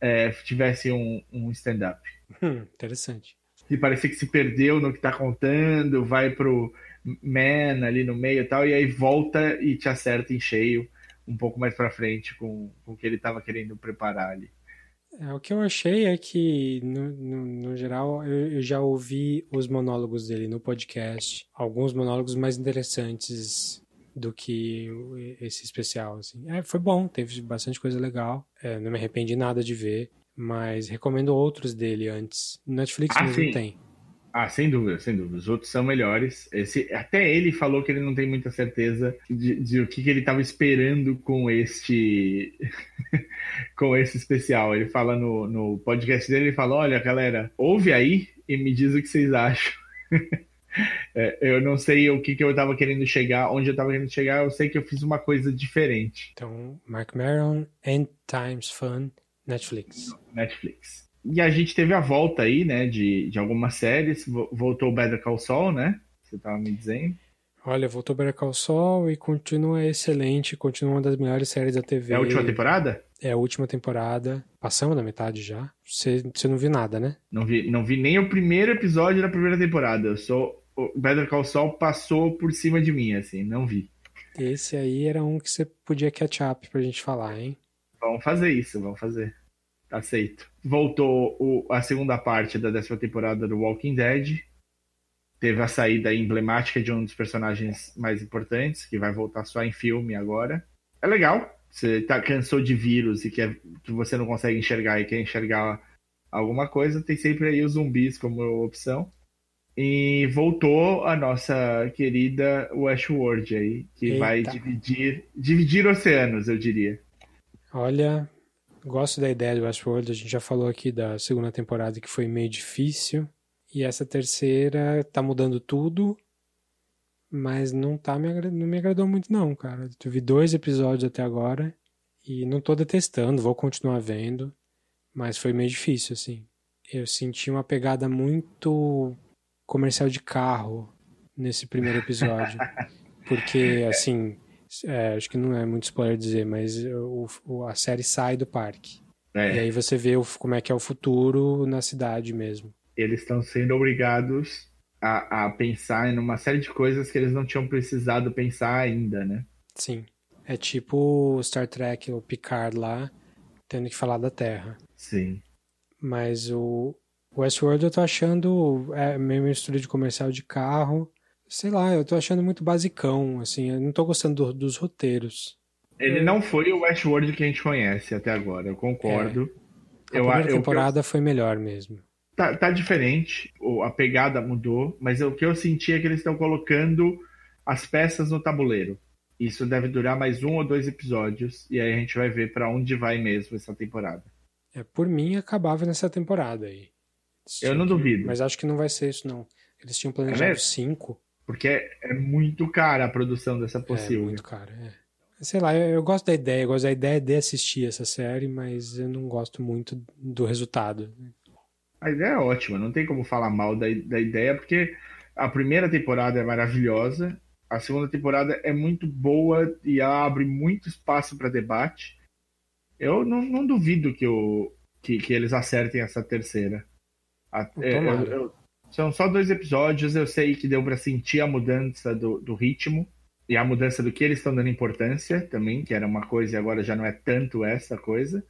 é, tivesse um, um stand-up Hum, interessante. que parece que se perdeu no que tá contando, vai pro man ali no meio e tal, e aí volta e te acerta em cheio um pouco mais pra frente com, com o que ele tava querendo preparar ali. É, o que eu achei é que, no, no, no geral, eu, eu já ouvi os monólogos dele no podcast. Alguns monólogos mais interessantes do que esse especial, assim. É, foi bom, teve bastante coisa legal. É, não me arrependi nada de ver, mas recomendo outros dele antes. Netflix Ah, mesmo sim. tem. Ah, sem dúvida, sem dúvida. Os outros são melhores. Esse, até ele falou que ele não tem muita certeza de, de o que, que ele estava esperando com este com esse especial. Ele fala no, no podcast dele, ele fala, olha, galera, ouve aí e me diz o que vocês acham. É, eu não sei o que, que eu estava querendo chegar, onde eu estava querendo chegar, eu sei que eu fiz uma coisa diferente. Então, Mark Maron, End Times Fun, Netflix. Netflix. E a gente teve a volta aí, né, de, de algumas séries. Vo- Voltou o Better Call Saul, né? Você tava me dizendo. Olha, voltou Better Call Saul e continua excelente, continua uma das melhores séries da TV. É a última temporada? É a última temporada. Passamos da metade já. Você, você não viu nada, né? Não vi, não vi nem o primeiro episódio da primeira temporada. Eu sou. O Better Call Saul passou por cima de mim, assim, não vi. Esse aí era um que você podia catch up pra gente falar, hein? Vamos fazer isso, vamos fazer. Aceito. Voltou o- a segunda parte da décima temporada do Walking Dead. Teve a saída emblemática de um dos personagens mais importantes, que vai voltar só em filme agora. É legal. Você tá, cansou de vírus e quer, que você não consegue enxergar e quer enxergar alguma coisa, tem sempre aí os zumbis como opção. E voltou a nossa querida Westworld aí, que vai Eita. dividir, dividir oceanos, eu diria. Olha, gosto da ideia do Westworld. A gente já falou aqui da segunda temporada que foi meio difícil. E essa terceira tá mudando tudo. Mas não, tá me, não me agradou muito, não, cara. Eu vi dois episódios até agora. E não tô detestando, vou continuar vendo. Mas foi meio difícil, assim. Eu senti uma pegada muito comercial de carro nesse primeiro episódio. Porque, assim, é, acho que não é muito spoiler dizer, mas o, o- a série sai do parque. É. E aí você vê o- como é que é o futuro na cidade mesmo. eles estão sendo obrigados a, a pensar em uma série de coisas que eles não tinham precisado pensar ainda, né? Sim. É tipo Star Trek, o Picard lá, tendo que falar da Terra. Sim. Mas o Westworld eu tô achando é meio mistura de comercial de carro. Sei lá, eu tô achando muito basicão, assim, eu não tô gostando do- dos roteiros. Ele não foi o Westworld que a gente conhece até agora, eu concordo. A eu, primeira eu- temporada foi melhor mesmo. tá, tá diferente, a pegada mudou, mas o que eu senti é que eles estão colocando as peças no tabuleiro. Isso deve durar mais um ou dois episódios, e aí a gente vai ver pra onde vai mesmo essa temporada. É, por mim, acabava nessa temporada aí. Eu não que... duvido. Mas acho que não vai ser isso, não. Eles tinham planejado É cinco. Porque é, é muito cara a produção dessa É possível. muito caro, é. Sei lá, eu, eu gosto da ideia, eu gosto da ideia de assistir essa série, mas eu não gosto muito do resultado. A ideia é ótima, não tem como falar mal da, da ideia, porque a primeira temporada é maravilhosa, a segunda temporada é muito boa e abre muito espaço para debate. Eu não, não duvido que, o, que, que eles acertem essa terceira. A- é, eu- são só dois episódios, eu sei que deu para sentir a mudança do, do ritmo e a mudança do que eles estão dando importância também, que era uma coisa e agora já não é tanto essa coisa.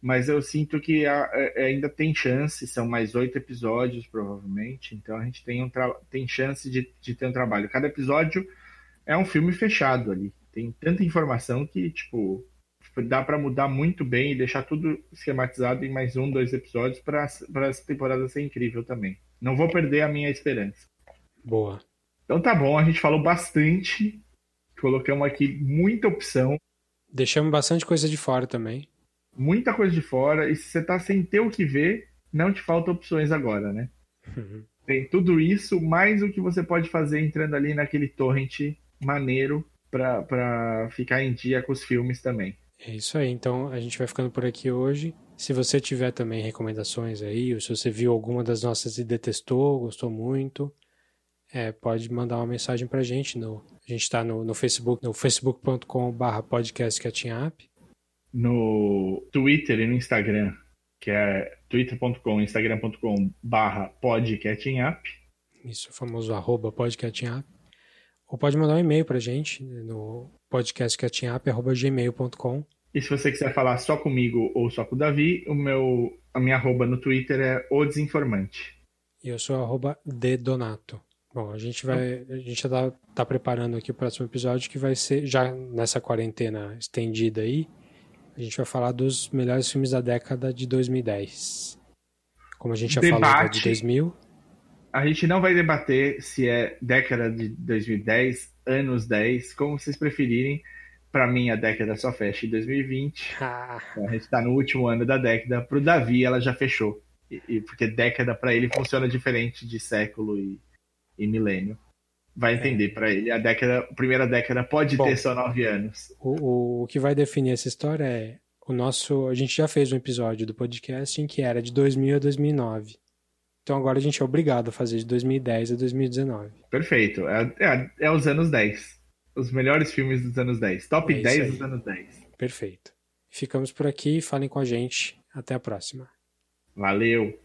Mas eu sinto que a- é- ainda tem chance, são mais oito episódios, provavelmente. Então a gente tem, um tem chance de, de ter um trabalho. Cada episódio é um filme fechado ali. Tem tanta informação que, tipo, dá pra mudar muito bem e deixar tudo esquematizado em mais um, dois episódios para essa temporada ser incrível também. Não vou perder a minha esperança. Boa. Então tá bom, a gente falou bastante. Colocamos aqui muita opção. Deixamos bastante coisa de fora também. muita coisa de fora, e se você tá sem ter o que ver, não te faltam opções agora, né? Uhum. Tem tudo isso, mais o que você pode fazer entrando ali naquele torrent maneiro pra, pra ficar em dia com os filmes também. É isso aí. Então a gente vai ficando por aqui hoje. Se você tiver também recomendações aí, ou se você viu alguma das nossas e detestou, gostou muito, é, pode mandar uma mensagem pra gente. No, a gente tá no, no Facebook, no facebook.com.br podcastcatchingup. No Twitter e no Instagram, que é twitter.com, instagram.com barra podcatchingup. Isso, o famoso arroba podcastingup. Ou pode mandar um e-mail pra gente no podcastcatchingup.gmail.com. E se você quiser falar só comigo ou só com o Davi, o meu, a minha arroba no Twitter é o desinformante. E eu sou arroba dedonato. Bom, a gente vai. A gente já tá, tá preparando aqui o próximo episódio que vai ser, já nessa quarentena estendida aí, a gente vai falar dos melhores filmes da década de 2010. Como a gente já falou da de Debate. 2000. A gente não vai debater se é década de 2010, anos 10, como vocês preferirem. Para mim, a década só fecha em 2020. Ah, Então, a gente está no último ano da década. Para o Davi, ela já fechou. E, e- porque década para ele funciona diferente de século e, e milênio. Vai entender para ele. A década, a primeira década pode Bom. ter só nove anos. o, o, o que vai definir essa história é o nosso. A gente já fez um episódio do podcast em que era de 2000 a 2009. Então agora a gente é obrigado a fazer de 2010 a 2019. Perfeito. É, é, é os anos 10. Os melhores filmes dos anos 10. Top É isso 10 aí. dos anos 10. Perfeito. Ficamos por aqui. Falem com a gente. Até a próxima. Valeu!